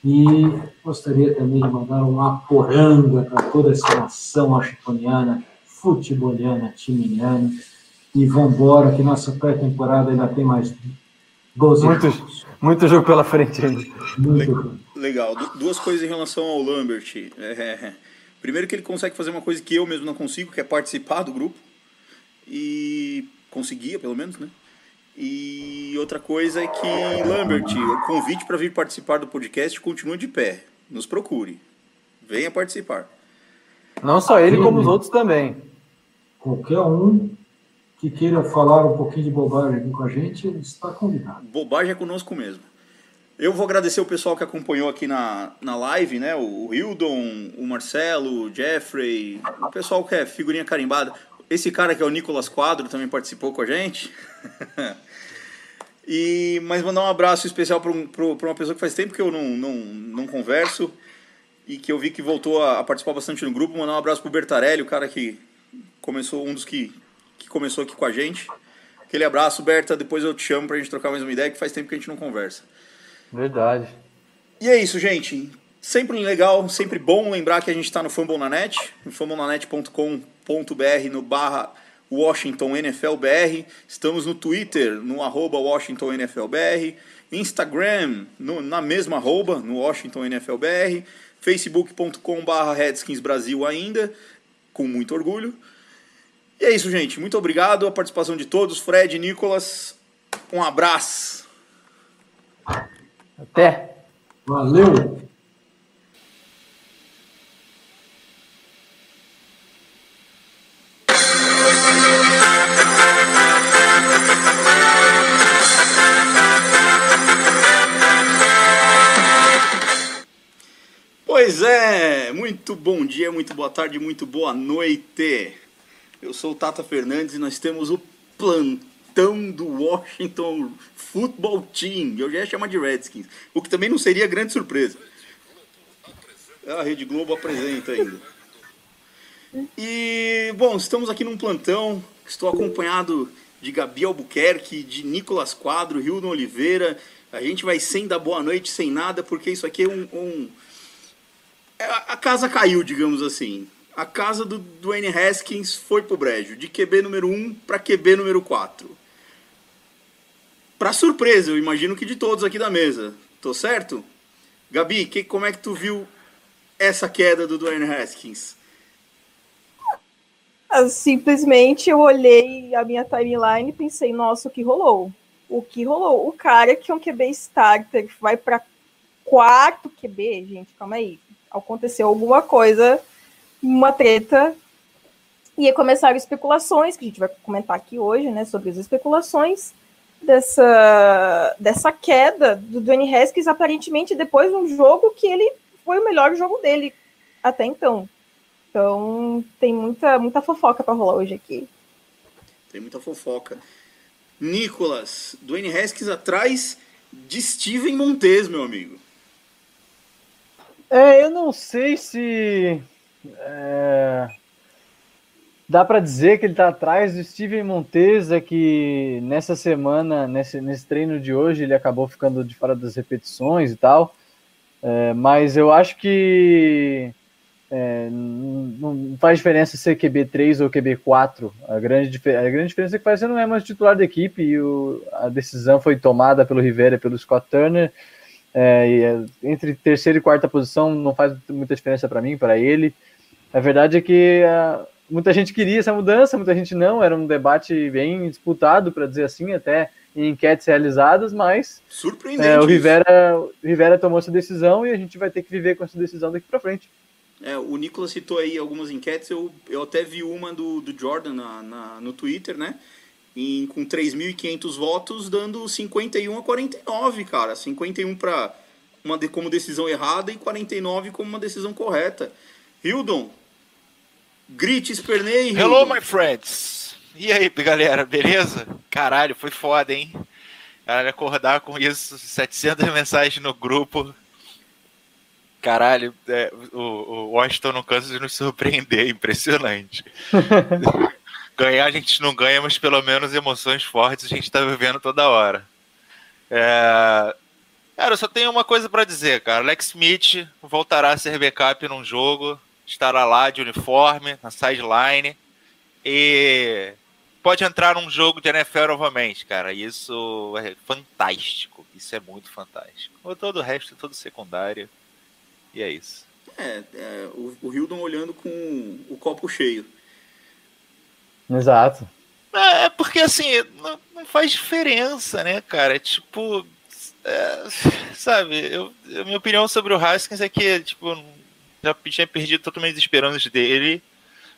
E gostaria também de mandar uma poranga para toda essa nação washingtoniana, futeboliana, timiniana. E vamos embora, que nossa pré-temporada ainda tem mais 12 Muitos, muito jogo pela frente ainda. Legal. Duas coisas em relação ao Lambert. É, é, é, primeiro que ele consegue fazer uma coisa que eu mesmo não consigo, que é participar do grupo. E conseguia, pelo menos, né? E outra coisa é que, Lambert, o convite para vir participar do podcast continua de pé. Nos procure. Venha participar. Não só ele, como os outros também. Qualquer um que queira falar um pouquinho de bobagem com a gente, está convidado. Bobagem é conosco mesmo. Eu vou agradecer o pessoal que acompanhou aqui na, na live, né? O Hildon, o Marcelo, o Jeffrey, o pessoal que é figurinha carimbada. Esse cara que é o Nicolas Quadro também participou com a gente. e, mas mandar um abraço especial para um, uma pessoa que faz tempo que eu não, não, não converso e que eu vi que voltou a, a participar bastante no grupo. Mandar um abraço para o Bertarelli, o cara que começou, um dos que que começou aqui com a gente. Aquele abraço, Berta. Depois eu te chamo pra gente trocar mais uma ideia, que faz tempo que a gente não conversa. Verdade. E é isso, gente. Sempre legal, sempre bom lembrar que a gente está no Fambonanet, no fambonanet.com.br, no barra Washington NFL BR. Estamos no Twitter, no arroba Washington NFL BR. Instagram, no, na mesma arroba, no Washington NFL BR. Facebook.com barra Redskins Brasil ainda, com muito orgulho. E é isso, gente. Muito obrigado a participação de todos. Fred, Nicolas, um abraço. Até. Valeu. Pois é, muito bom dia, muito boa tarde, muito boa noite. Eu sou o Tata Fernandes e nós temos o plantão do Washington Football Team. Eu já ia chamar de Redskins, o que também não seria grande surpresa. A Rede Globo apresenta ainda. E, bom, estamos aqui num plantão. Estou acompanhado de Gabi Albuquerque, de Nicolas Quadro, Hildon Oliveira. A gente vai sem dar boa noite, sem nada, porque isso aqui é um. um... É, a casa caiu, digamos assim. A casa do Dwayne Haskins foi pro brejo, de QB número 1 para QB número 4. Para surpresa, eu imagino que de todos aqui da mesa. Tô certo? Gabi, que, como é que tu viu essa queda do Dwayne Haskins? Ah, simplesmente eu olhei a minha timeline e pensei, nossa, o que rolou? O que rolou? O cara que é um QB starter vai para quarto QB, gente, calma aí. Aconteceu alguma coisa, uma treta, e começaram especulações, que a gente vai comentar aqui hoje, né, sobre as especulações dessa, dessa queda do Dwayne Haskins, aparentemente depois de um jogo que ele foi o melhor jogo dele até então. Então, tem muita, muita fofoca para rolar hoje aqui. Tem muita fofoca. Nicolas, Dwayne Haskins atrás de Steven Montes, meu amigo. É, eu não sei se é, dá para dizer que ele está atrás do Steven Montes, é que nessa semana, nesse, nesse treino de hoje, ele acabou ficando de fora das repetições e tal. É, mas eu acho que é, não faz diferença ser QB3 ou QB4. A grande, a grande diferença é que você não é mais titular da equipe e o, a decisão foi tomada pelo Rivera e pelo Scott Turner. É, é, entre terceira e quarta posição não faz muita diferença para mim, para ele. A verdade é que a, muita gente queria essa mudança, muita gente não. Era um debate bem disputado, para dizer assim, até em enquetes realizadas, mas é, o Rivera, o Rivera tomou essa decisão e a gente vai ter que viver com essa decisão daqui para frente. É, o Nicolas citou aí algumas enquetes, eu, eu até vi uma do, do Jordan na, na no Twitter, né? Em, com 3.500 votos, dando 51 a 49, cara. 51 para uma de, como decisão errada e 49 como uma decisão correta. Hildon, grite, esperneie. Hello, my friends. E aí, galera, beleza? Caralho, foi foda, hein? Caralho, acordar com isso, 700 mensagens no grupo, Caralho, é, o, o Washington não cansa de nos surpreender, impressionante. Ganhar a gente não ganha, mas pelo menos emoções fortes a gente está vivendo toda hora. É... Cara, eu só tenho uma coisa para dizer, cara. Alex Smith voltará a ser backup num jogo, estará lá de uniforme, na sideline, e pode entrar num jogo de NFL novamente, cara. Isso é fantástico. Isso é muito fantástico. Todo o resto, todo secundário. E é isso. É, é o, o Hildon olhando com o copo cheio. Exato. É, é porque assim, não, não, faz diferença, né, cara? Tipo, é, sabe, eu, a minha opinião sobre o Haskins é que, tipo, já tinha perdido totalmente as esperanças dele.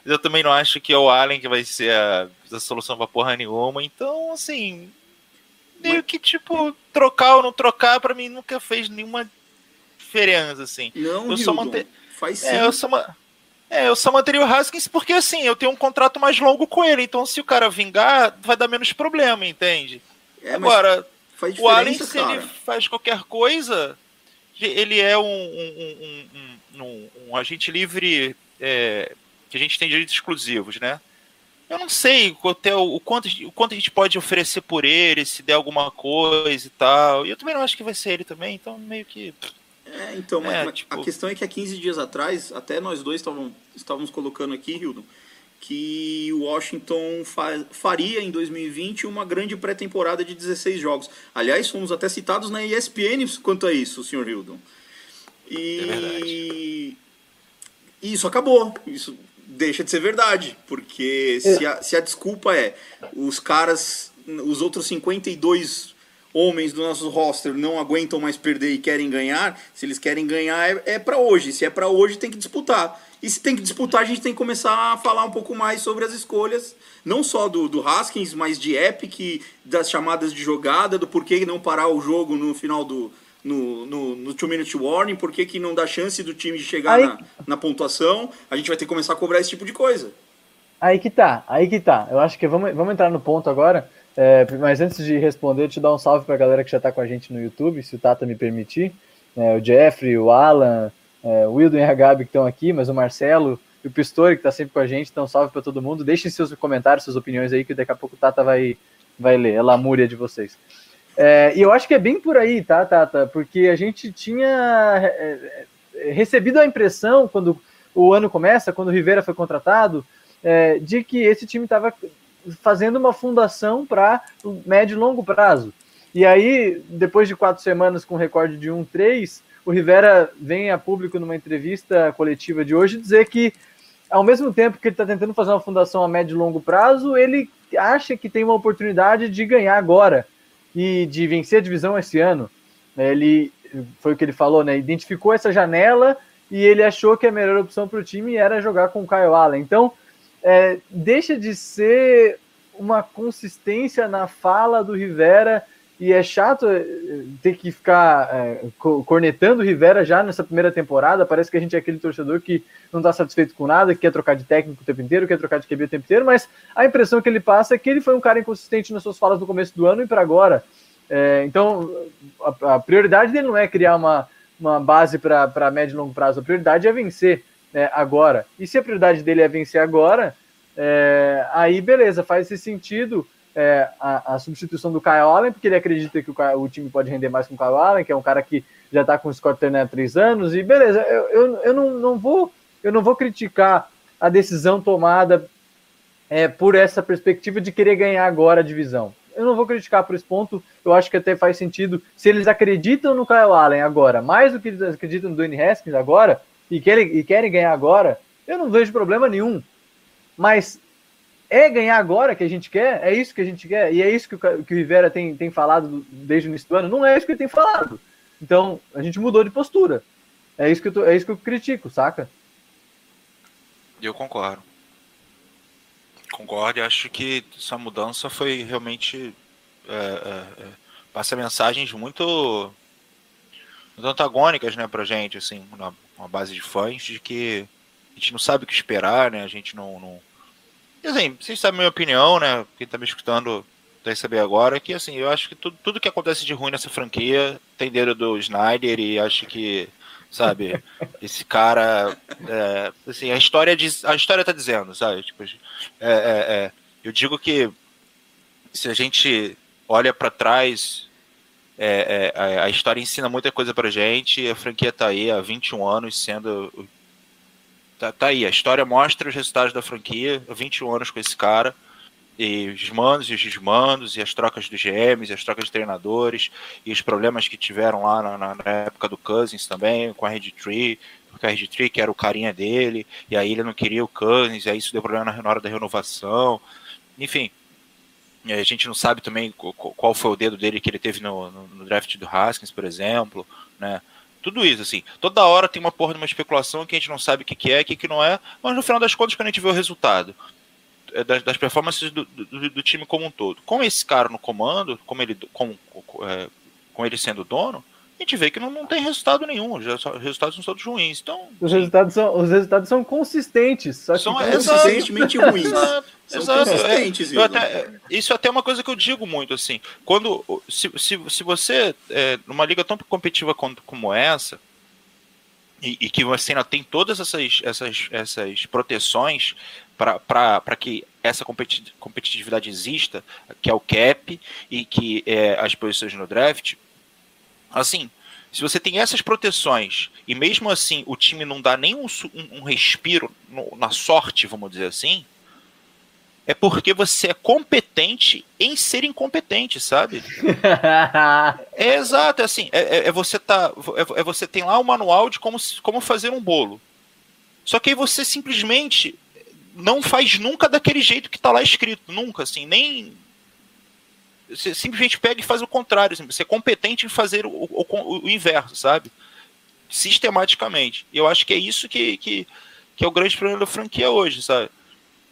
Eu também não acho que é o Allen que vai ser a, a solução pra porra nenhuma. Então, assim, meio que, tipo, trocar ou não trocar, para mim nunca fez nenhuma diferença, assim. Não, eu só manter... faz sim. É, eu só, é, eu só manteria o Haskins porque, assim, eu tenho um contrato mais longo com ele, então se o cara vingar, vai dar menos problema, entende? É, Agora, o Allen, se cara. ele faz qualquer coisa, ele é um, um, um, um agente livre é, que a gente tem direitos exclusivos, né? Eu não sei até o, o, quanto, o quanto a gente pode oferecer por ele, se der alguma coisa e tal. E eu também não acho que vai ser ele também, então meio que. É, então, é, mas tipo... a questão é que há 15 dias atrás, até nós dois estávamos, estávamos colocando aqui, Hildon, que o Washington fa faria em 2020 uma grande pré-temporada de 16 jogos. Aliás, fomos até citados na ESPN quanto a isso, senhor Hildon. E é isso acabou. Isso deixa de ser verdade, porque é. se, a, se a desculpa é os caras, os outros 52 homens do nosso roster não aguentam mais perder e querem ganhar, se eles querem ganhar é, é para hoje. Se é para hoje, tem que disputar. E se tem que disputar, a gente tem que começar a falar um pouco mais sobre as escolhas, não só do, do Haskins, mas de Epic, das chamadas de jogada, do porquê não parar o jogo no final do, no, no, no Two Minute Warning? Por que, não dá chance do time de chegar Aí- na, na pontuação? A gente vai ter que começar a cobrar esse tipo de coisa. Aí que tá, aí que tá. Eu acho que vamos, vamos entrar no ponto agora. É, mas antes de responder, te dar um salve pra galera que já tá com a gente no YouTube, se o Tata me permitir. É, o Jeffrey, o Alan, é, o Wildon e a Gabi que estão aqui, mas o Marcelo e o Pistori que tá sempre com a gente. Então, salve pra todo mundo. Deixem seus comentários, suas opiniões aí, que daqui a pouco o Tata vai, vai ler. É a lamúria de vocês. É, e eu acho que é bem por aí, tá, Tata? Porque a gente tinha é, é, recebido a impressão, quando o ano começa, quando o Rivera foi contratado, é, de que esse time estava fazendo uma fundação para médio e longo prazo. E aí, depois de quatro semanas com recorde de 1-3, o Rivera vem a público numa entrevista coletiva de hoje dizer que, ao mesmo tempo que ele está tentando fazer uma fundação a médio e longo prazo, ele acha que tem uma oportunidade de ganhar agora e de vencer a divisão esse ano. Ele foi o que ele falou, né? Identificou essa janela e ele achou que a melhor opção para o time era jogar com o Kyle Allen. Então, é, deixa de ser uma consistência na fala do Rivera e é chato é, ter que ficar é, co- cornetando o Rivera já nessa primeira temporada. Parece que a gente é aquele torcedor que não está satisfeito com nada, que quer trocar de técnico o tempo inteiro, quer trocar de QB o tempo inteiro, mas a impressão que ele passa é que ele foi um cara inconsistente nas suas falas no começo do ano e para agora. É, então, a, a prioridade dele não é criar uma, uma base para médio e longo prazo, a prioridade é vencer né, agora. E se a prioridade dele é vencer agora, é, aí beleza, faz esse sentido é, a, a substituição do Kyle Allen, porque ele acredita que o, o time pode render mais com o Kyle Allen, que é um cara que já está com o Scott Turner há três anos, e beleza, eu, eu, eu não, não vou eu não vou criticar a decisão tomada é, por essa perspectiva de querer ganhar agora a divisão. Eu não vou criticar por esse ponto, eu acho que até faz sentido. Se eles acreditam no Kyle Allen agora, mais do que eles acreditam no Dwayne Haskins agora, e querem, e querem ganhar agora, eu não vejo problema nenhum. Mas é ganhar agora que a gente quer? É isso que a gente quer? E é isso que o, que o Rivera tem, tem falado desde o início do ano? Não é isso que ele tem falado. Então, a gente mudou de postura. É isso que eu, tô- é isso que eu critico, saca? Eu concordo. Concordo e acho que essa mudança foi realmente. É, é, é, passa mensagens muito antagônicas né, pra gente, assim, na, uma base de fãs, de que a gente não sabe o que esperar, né? A gente não. não... E, assim, vocês sabem a minha opinião, né? Quem tá me escutando vai saber agora, que assim, eu acho que tudo, tudo que acontece de ruim nessa franquia tem dedo do Snyder e acho que, sabe, esse cara. é, assim, a história diz, a história tá dizendo, sabe? Tipo, é, é, é, eu digo que se a gente olha para trás, é, é, a, história ensina muita coisa pra gente. A franquia tá aí há 21 anos sendo. Tá, tá aí, a história mostra os resultados da franquia, há 21 anos com esse cara. E os mandos e os desmandos, e as trocas dos GMs, e as trocas de treinadores, e os problemas que tiveram lá na, na- época do Cousins também, com a Red Tree, porque a Red Tree que era o carinha dele, e aí ele não queria o Cousins, e aí isso deu problema na, hora da renovação. Enfim, a gente não sabe também qual foi o dedo dele que ele teve no, no- no draft do Haskins, por exemplo, né? Tudo isso, assim, toda hora tem uma porra de uma especulação que a gente não sabe o que, que é, o que, que não é, mas no final das contas, quando a gente vê o resultado é, das, das performances do, do, do time como um todo, com esse cara no comando, como ele, com, com, é, com ele sendo dono, a gente vê que não, não tem resultado nenhum, os resultados são todos ruins. Então, Os resultados são, os resultados são consistentes. Só que São- exato. Consistentemente ruins. Exato, São exato. É, consistentes, até- isso é até uma coisa que eu digo muito, assim. Quando. Se, se, se você, é, numa liga tão competitiva como, como essa, e, e que você ainda tem todas essas, essas, essas proteções para que essa competi- competitividade exista, que é o cap e que é as posições no draft, assim, se você tem essas proteções e mesmo assim o time não dá nem um, um- respiro no- na sorte, vamos dizer assim, é porque você é competente em ser incompetente, sabe? É exato, é assim, é, é- é você tá, é, é você tem lá o manual de como, como fazer um bolo. Só que aí você simplesmente não faz nunca daquele jeito que tá lá escrito, nunca, assim, nem você simplesmente pega e faz o contrário, assim, você é competente em fazer o, o- o- inverso, sabe? Sistematicamente. E eu acho que é isso que, que, que é o grande problema da franquia hoje, sabe?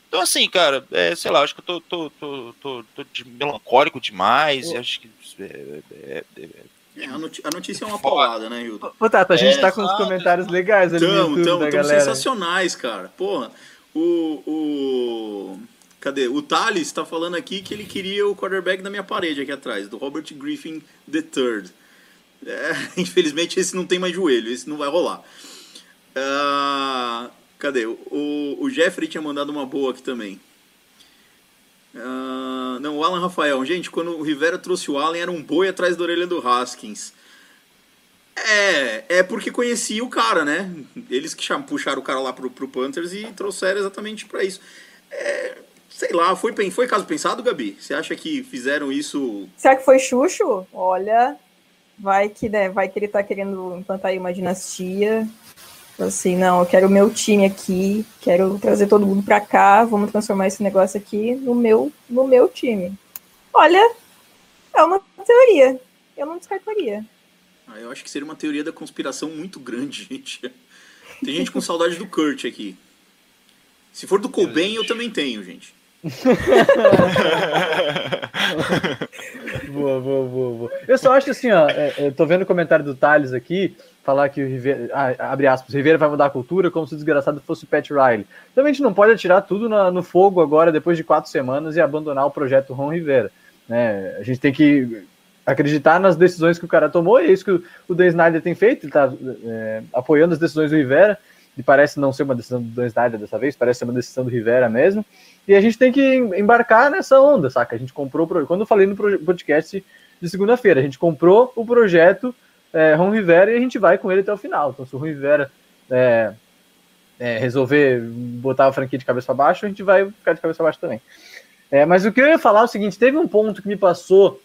Então, assim, cara, é, sei lá, acho que eu tô, tô, tô, tô, tô de- melancólico demais, e acho que. é, é, é, É, a, noti- a notícia é uma paulada, né, Hilton? Ô, Tata, a gente É, tá com os comentários legais ali no Tão, YouTube tão, da tão galera. sensacionais, cara. Porra, o, o... Cadê? O Thales tá falando aqui que ele queria o quarterback da minha parede aqui atrás, do Robert Griffin III. É, infelizmente esse não tem mais joelho, esse não vai rolar. Ah, cadê? O, o Jeffrey tinha mandado uma boa aqui também. Ah, não, o Alan Rafael. Gente, quando o Rivera trouxe o Allen, era um boi atrás da orelha do Haskins. É, é porque conhecia o cara, né? Eles que puxaram o cara lá pro, pro Panthers e trouxeram exatamente pra isso. É, sei lá, foi, foi caso pensado, Gabi? Você acha que fizeram isso? Será que foi Xuxo? Olha, vai que, né, vai que ele tá querendo implantar aí uma dinastia. Assim, não, eu quero o meu time aqui, quero trazer todo mundo pra cá, vamos transformar esse negócio aqui no meu, no meu time. Olha, é uma teoria. Eu não descartaria. Ah, eu acho que seria uma teoria da conspiração muito grande, gente. Tem gente com saudade do Kurt aqui. Se for do Cobain, eu também tenho, gente. Boa, boa, boa, boa. Eu só acho assim, ó, é, eu tô vendo o comentário do Thales aqui, falar que o Rivera, ah, abre aspas, Rivera vai mudar a cultura como se o desgraçado fosse o Pat Riley. Então a gente não pode atirar tudo na- no fogo agora, depois de quatro semanas, e abandonar o projeto Ron Rivera. Né? A gente tem que acreditar nas decisões que o cara tomou, e é isso que o, o Dan Snyder tem feito, ele tá é, apoiando as decisões do Rivera, e parece não ser uma decisão do Dan Snyder dessa vez, parece ser uma decisão do Rivera mesmo. E a gente tem que em- embarcar nessa onda, saca? A gente comprou, quando eu falei no podcast de segunda-feira, a gente comprou o projeto é, Ron Rivera e a gente vai com ele até o final. Então, se o Ron Rivera é, é, resolver botar a franquia de cabeça para baixo, a gente vai ficar de cabeça para baixo também. É, mas o que eu ia falar é o seguinte: teve um ponto que me passou,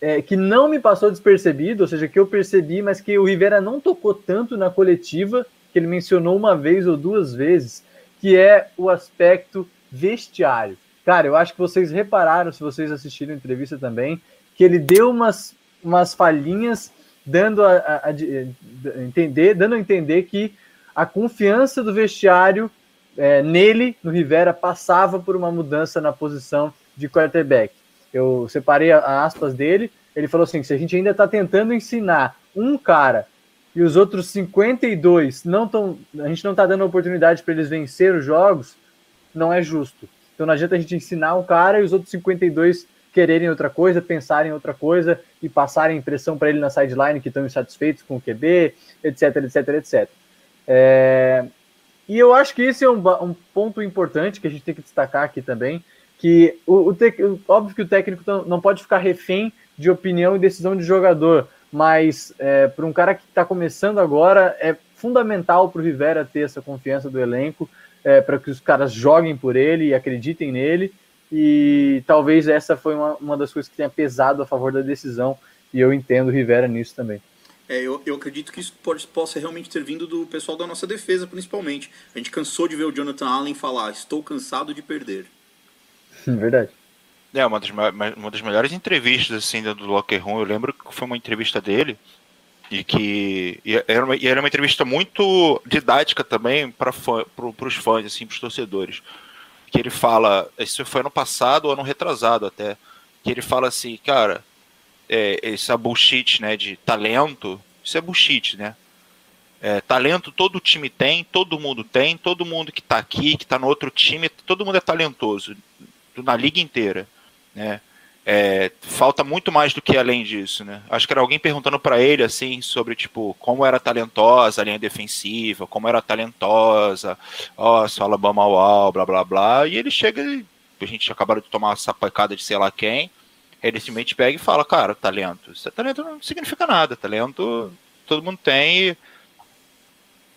é, que não me passou despercebido, ou seja, que eu percebi, mas que o Rivera não tocou tanto na coletiva, que ele mencionou uma vez ou duas vezes, que é o aspecto vestiário. Cara, eu acho que vocês repararam, se vocês assistiram a entrevista também, que ele deu umas, umas falhinhas dando a, a- a a entender, dando a entender que a confiança do vestiário é, nele, no Rivera, passava por uma mudança na posição de quarterback. Eu separei a, a aspas dele, ele falou assim, se a gente ainda está tentando ensinar um cara e os outros 52 não estão, a gente não está dando oportunidade para eles vencer os jogos, não é justo. Então não adianta a gente ensinar um cara e os outros 52 quererem outra coisa, pensarem em outra coisa e passarem impressão para ele na sideline que estão insatisfeitos com o QB, etc, etc, etc. É, E eu acho que esse é um, um ponto importante que a gente tem que destacar aqui também, que o, o tec- óbvio que o técnico não pode ficar refém de opinião e decisão de jogador, mas é, para um cara que está começando agora, é fundamental para o Rivera ter essa confiança do elenco, é, para que os caras joguem por ele e acreditem nele, e talvez essa foi uma, uma das coisas que tenha pesado a favor da decisão, e eu entendo o Rivera nisso também. É, eu, eu acredito que isso pode, possa realmente ter vindo do pessoal da nossa defesa, principalmente. A gente cansou de ver o Jonathan Allen falar: estou cansado de perder. Verdade. É, uma das, ma- ma- uma das melhores entrevistas assim do Locker Room, eu lembro que foi uma entrevista dele e que e era uma, e era uma entrevista muito didática também para fã, os fãs, assim, para os torcedores. Que ele fala, isso foi ano passado ou ano retrasado até, que ele fala assim, cara, é, essa bullshit, né, de talento, isso é bullshit, né? É, talento todo time tem, todo mundo tem, todo mundo que tá aqui, que tá no outro time, todo mundo é talentoso na liga inteira, né? É, falta muito mais do que além disso, né? Acho que era alguém perguntando para ele assim sobre tipo como era talentosa a linha defensiva, como era talentosa, ó, só Alabama uau, blá blá blá, e ele chega e a gente acabaram de tomar essa pancada de sei lá quem, ele simplesmente pega e fala, cara, talento, isso é talento não significa nada, talento todo mundo tem e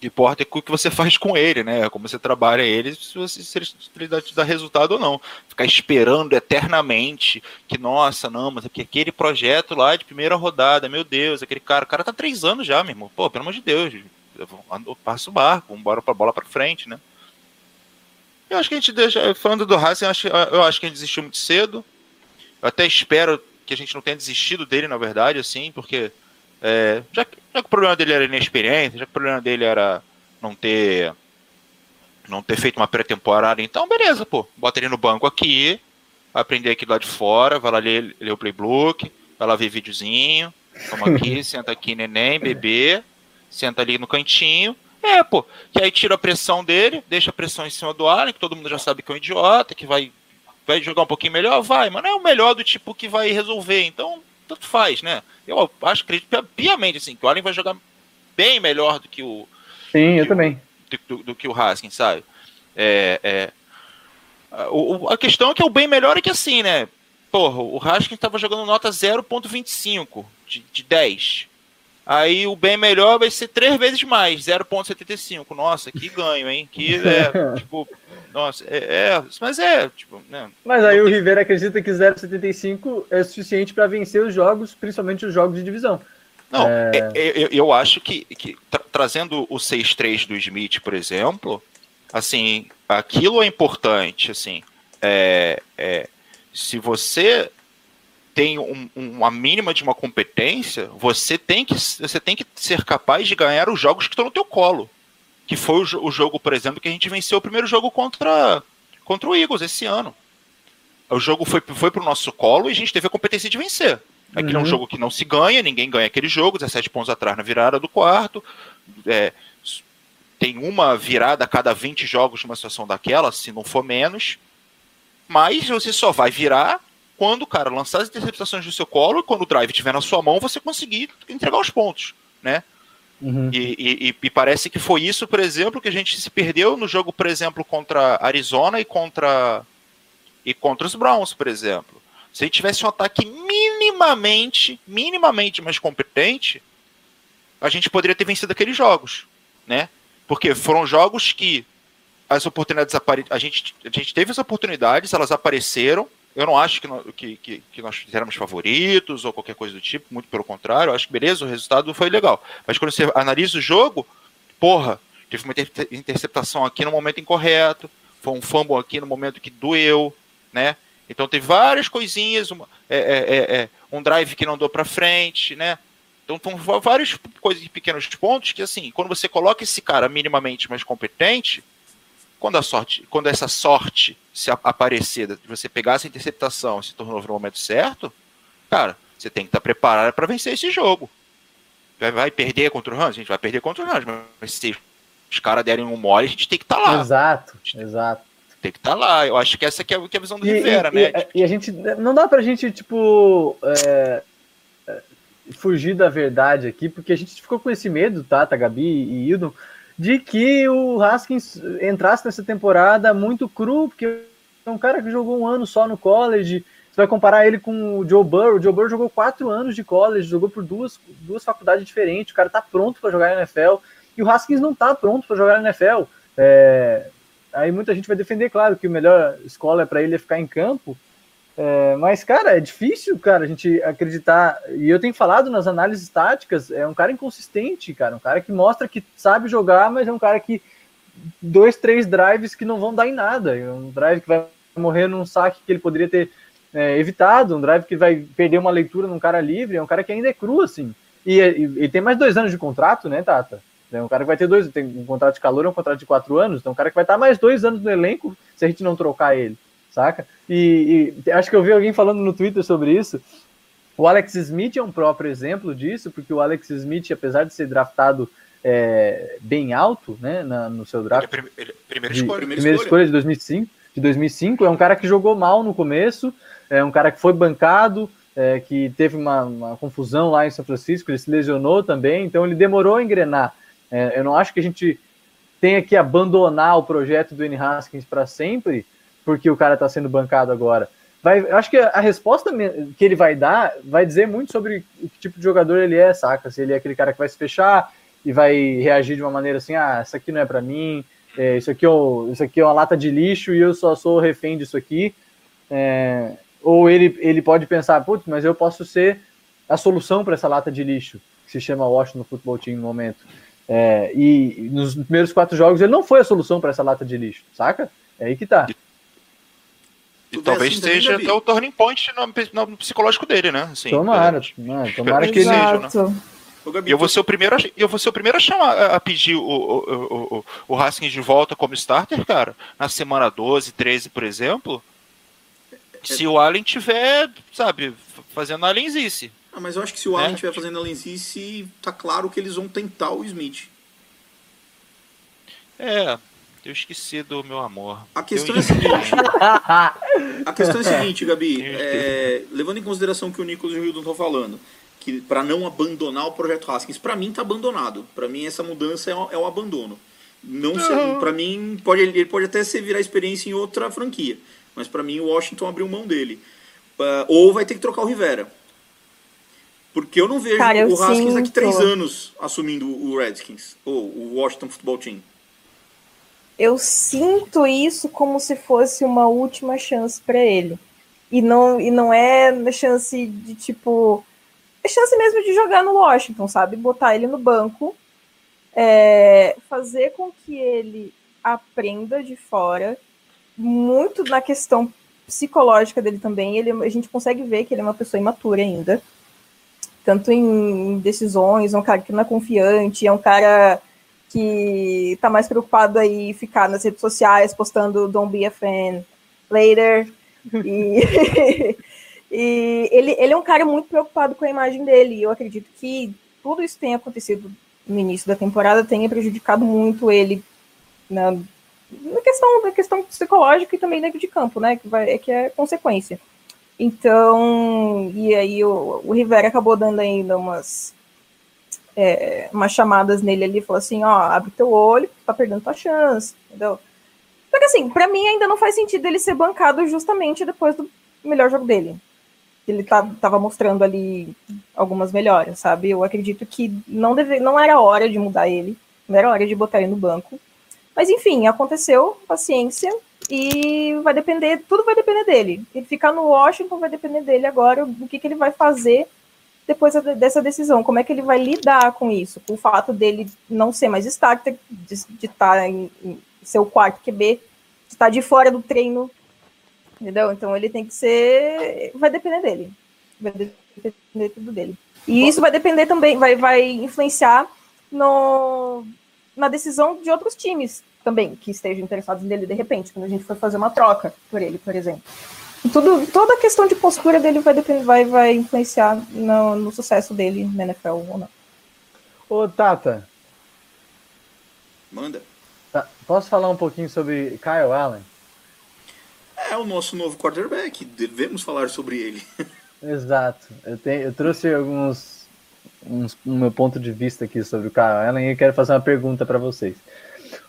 importa é o que você faz com ele, né? Como você trabalha ele, se, você, se ele, dá, te dá resultado ou não. Ficar esperando eternamente que, nossa, não, mas é que aquele projeto lá de primeira rodada, meu Deus, aquele cara, o cara tá três anos já, meu irmão. Pô, pelo amor de Deus, eu passo o barco, embora pra bola pra frente, né? Eu acho que a gente deixa, falando do Racing, eu acho, eu acho que a gente desistiu muito cedo. Eu até espero que a gente não tenha desistido dele, na verdade, assim, porque é, já, que, já, que o problema dele era inexperiência, já que o problema dele era não ter não ter feito uma pré-temporada, então beleza, pô, bota ele no banco aqui, vai aprender aqui lá de fora, vai lá ler, ler o playbook, vai lá ver videozinho, Toma aqui, senta aqui, neném, bebê, senta ali no cantinho. É, pô, que aí tira a pressão dele, deixa a pressão em cima do Allen, que todo mundo já sabe que é um idiota, que vai, vai jogar um pouquinho melhor, vai, mas não é o melhor do tipo que vai resolver, então tanto faz, né? Eu acho, acredito piamente, assim, que o Allen vai jogar bem melhor do que o. Sim, eu também. Do, do, do, que o Haskins, sabe? É, é, o, a questão é que o bem melhor é que assim, né? Porra, o Haskins estava jogando nota 0.25 de, de 10. Aí o bem melhor vai ser três vezes mais, 0,75. Nossa, que ganho, hein? Que é, tipo, nossa, é, é, mas é, tipo, né? Mas aí o Rivera acredita que 0,75 é suficiente para vencer os jogos, principalmente os jogos de divisão. Não, é... eu, eu, acho que, que tra trazendo o 6-3 do Smith, por exemplo, assim, aquilo é importante, assim, é, é se você tem um, uma mínima de uma competência, você tem, que, você tem que ser capaz de ganhar os jogos que estão no teu colo. Que foi o, o jogo, por exemplo, que a gente venceu o primeiro jogo contra, contra o Eagles esse ano. O jogo foi, foi pro nosso colo e a gente teve a competência de vencer. Aquele uhum. é um uhum. jogo que não se ganha, ninguém ganha aquele jogo, 17 pontos atrás na virada do quarto. É, tem uma virada a cada 20 jogos numa situação daquela, se não for menos. Mas você só vai virar quando, cara, lançar as interceptações do seu colo e quando o drive estiver na sua mão, você conseguir entregar os pontos, né? Uhum. E, e, e, parece que foi isso, por exemplo, que a gente se perdeu no jogo, por exemplo, contra Arizona e contra e contra os Browns, por exemplo. Se ele tivesse um ataque minimamente, minimamente mais competente, a gente poderia ter vencido aqueles jogos, né? Porque foram jogos que as oportunidades apare... a gente a gente teve as oportunidades, elas apareceram, eu não acho que, nós, que, que, que nós éramos favoritos ou qualquer coisa do tipo, muito pelo contrário. Eu acho que beleza, o resultado foi legal. Mas quando você analisa o jogo, porra, teve uma interceptação aqui no momento incorreto, foi um fumble aqui no momento que doeu, né? Então teve várias coisinhas, uma, é, é, é, é um drive que não deu para frente, né? Então são várias coisas, pequenos pontos que assim, quando você coloca esse cara minimamente mais competente, quando a sorte, quando essa sorte se aparecer de você pegar essa interceptação e se tornou no momento certo, cara, você tem que estar preparado para vencer esse jogo. Vai, vai, perder contra o Rams? A gente vai perder contra o Rams, mas se os caras derem um mole, a gente tem que estar tá lá. Exato, exato. Tem que estar tá lá. Eu acho que essa que é, é a visão do e, Rivera, e, né? E, e, a gente. Não dá pra gente, tipo. É, é, fugir da verdade aqui, porque a gente ficou com esse medo, tá, tá Gabi e Hildon, de que o Haskins entrasse nessa temporada muito cru, porque é um cara que jogou um ano só no college. Você vai comparar ele com o Joe Burrow. O Joe Burrow jogou quatro anos de college, jogou por duas, duas faculdades diferentes. O cara tá pronto para jogar na NFL. E o Haskins não tá pronto para jogar na NFL. É, aí muita gente vai defender, claro, que a melhor escola para ele é ficar em campo. É, mas, cara, é difícil, cara, a gente acreditar. E eu tenho falado nas análises táticas, é um cara inconsistente, cara. Um cara que mostra que sabe jogar, mas é um cara que. Dois, três drives que não vão dar em nada. É um drive que vai morrer num saque que ele poderia ter é, evitado, um drive que vai perder uma leitura num cara livre. É um cara que ainda é cru, assim. E, ele tem mais dois anos de contrato, né, Tata? É um cara que vai ter dois, tem um contrato de calor, é um contrato de quatro anos, então um cara que vai estar mais dois anos no elenco se a gente não trocar ele saca? E, e, acho que eu vi alguém falando no Twitter sobre isso. O Alex Smith é um próprio exemplo disso, porque o Alex Smith, apesar de ser draftado é, bem alto, né, na, no seu draft, ele é ele, primeira, de, escolha, primeira escolha de 2005, de 2005, é um cara que jogou mal no começo, é um cara que foi bancado, é, que teve uma, uma, confusão lá em São Francisco, ele se lesionou também, então ele demorou a engrenar. É, eu não acho que a gente tenha que abandonar o projeto do N. Haskins para sempre, porque o cara está sendo bancado agora. Vai, eu acho que a resposta que ele vai dar vai dizer muito sobre o que tipo de jogador ele é, saca? Se ele é aquele cara que vai se fechar e vai reagir de uma maneira assim, ah, isso aqui não é para mim, é, isso, aqui é, isso aqui é uma lata de lixo e eu só sou refém disso aqui. É, ou ele, ele pode pensar, putz, mas eu posso ser a solução para essa lata de lixo, que se chama Washington Football Team no momento. É, e nos primeiros quatro jogos ele não foi a solução para essa lata de lixo, saca? É aí que tá. E talvez assim, seja até o turning point no, no, psicológico dele, né? Assim, tomara, é, tomara que, que seja, né? E eu vou ser o primeiro a, eu vou ser o primeiro a chamar a pedir o, o, o, o Haskins de volta como starter, cara, na semana 12, 13, por exemplo. Se o Allen tiver, sabe, fazendo a Allenzice. Ah, mas eu acho que se o É. Allen estiver fazendo a lenzice, tá claro que eles vão tentar o Smith. É, eu esqueci do meu amor. A questão Eu é a seguinte. A questão é a seguinte, Gabi. É, levando em consideração o que o Nicolas e o Hildon estão falando, que para não abandonar o projeto Haskins, para mim tá abandonado. Para mim essa mudança é um, é um abandono. Não sei, para mim pode ele pode até ser virar experiência em outra franquia, mas para mim o Washington abriu mão dele. Ah, ou vai ter que trocar o Rivera. Porque eu não vejo Cara, eu o Haskins daqui sinto. três anos assumindo o Redskins, ou o Washington Football Team. Eu sinto isso como se fosse uma última chance para ele. E não, e não é chance de tipo. É chance mesmo de jogar no Washington, sabe? Botar ele no banco, é, fazer com que ele aprenda de fora, muito na questão psicológica dele também. Ele, a gente consegue ver que ele é uma pessoa imatura ainda. Tanto em decisões, é um cara que não é confiante, é um cara que tá mais preocupado aí ficar nas redes sociais postando Don't be a fan later. E, e ele, ele é um cara muito preocupado com a imagem dele. E eu acredito que tudo isso tenha acontecido no início da temporada, tenha prejudicado muito ele na, na questão, na questão psicológica e também dentro de campo, né? Que, vai, que é consequência. Então, e aí o, o Rivera acabou dando ainda umas é, umas chamadas nele ali, falou assim, ó, abre teu olho, tá perdendo tua chance, entendeu? Só que assim, pra mim ainda não faz sentido ele ser bancado justamente depois do melhor jogo dele. Ele tá, tava mostrando ali algumas melhoras, sabe? Eu acredito que não, deve, não era hora de mudar ele, não era hora de botar ele no banco. Mas enfim, aconteceu, paciência, e vai depender, tudo vai depender dele. Ele ficar no Washington vai depender dele agora, o que, que ele vai fazer depois dessa decisão, como é que ele vai lidar com isso, com o fato dele não ser mais starter, de estar em, em ser o quarto QB, de estar de fora do treino, entendeu? Então ele tem que ser, vai depender dele, vai depender tudo dele. E isso vai depender também, vai, vai influenciar no, na decisão de outros times também, que estejam interessados nele de repente, quando a gente for fazer uma troca por ele, por exemplo. Tudo, toda a questão de postura dele vai, depender, vai, vai influenciar no, no sucesso dele na NFL ou não. Ô, Tata, Manda. tá, posso falar um pouquinho sobre Kyle Allen? É o nosso novo quarterback, devemos falar sobre ele. Exato. Eu, tenho, eu trouxe alguns uns, um meu ponto de vista aqui sobre o Kyle Allen e eu quero fazer uma pergunta para vocês.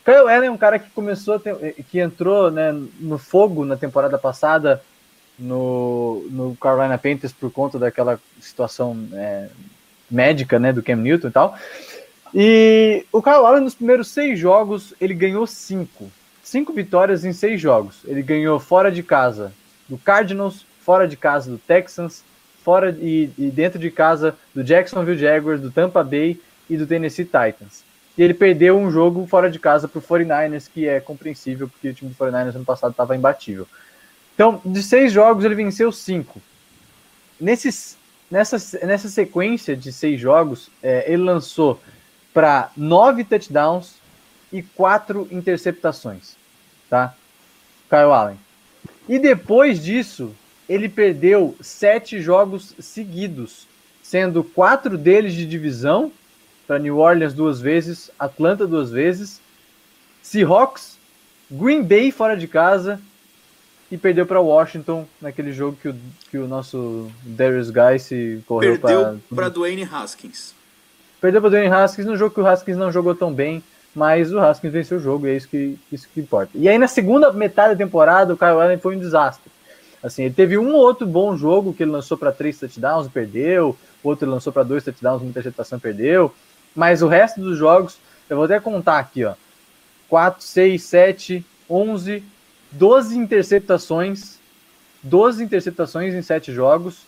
O Kyle Allen é um cara que começou, ter, que entrou né, no fogo na temporada passada no, no Carolina Panthers por conta daquela situação é, médica né, do Cam Newton e tal. E o Kyle Allen, nos primeiros seis jogos, ele ganhou cinco. Cinco vitórias em seis jogos. Ele ganhou fora de casa do Cardinals, fora de casa do Texans, fora e, e dentro de casa do Jacksonville Jaguars, do Tampa Bay e do Tennessee Titans. E ele perdeu um jogo fora de casa para o 49ers, que é compreensível, porque o time do 49ers ano passado estava imbatível. Então, de seis jogos, ele venceu cinco. Nesses, nessa, nessa sequência de seis jogos, é, ele lançou para nove touchdowns e quatro interceptações. Tá? Kyle Allen. E depois disso, ele perdeu sete jogos seguidos, sendo quatro deles de divisão para New Orleans duas vezes, Atlanta duas vezes, Seahawks, Green Bay fora de casa e perdeu para Washington naquele jogo que o, que o nosso Darius Guy se correu Perdeu para Dwayne Haskins. Perdeu para Dwayne Haskins no jogo que o Haskins não jogou tão bem, mas o Haskins venceu o jogo e é isso que, isso que importa. E aí na segunda metade da temporada o Kyle Allen foi um desastre. Assim, ele teve um ou outro bom jogo que ele lançou para três touchdowns e perdeu, outro ele lançou para dois touchdowns, uma interceptação perdeu, mas o resto dos jogos, eu vou até contar aqui, ó. 4, 6, 7, 11, 12 interceptações, 12 interceptações em 7 jogos,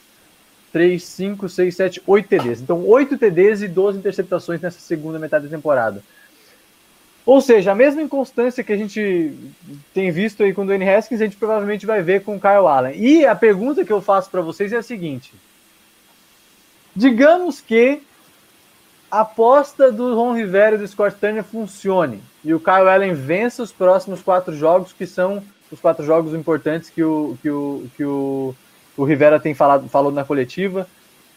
3, 5, 6, 7, 8 TDs. Então, 8 TDs e 12 interceptações nessa segunda metade da temporada. Ou seja, a mesma inconstância que a gente tem visto aí com o Dwayne Haskins, a gente provavelmente vai ver com o Kyle Allen. E a pergunta que eu faço para vocês é a seguinte: digamos que a aposta do Ron Rivera e do Scott Turner funcione e o Kyle Allen vença os próximos quatro jogos, que são os quatro jogos importantes que o, que o, que o, o Rivera tem falado, falou na coletiva.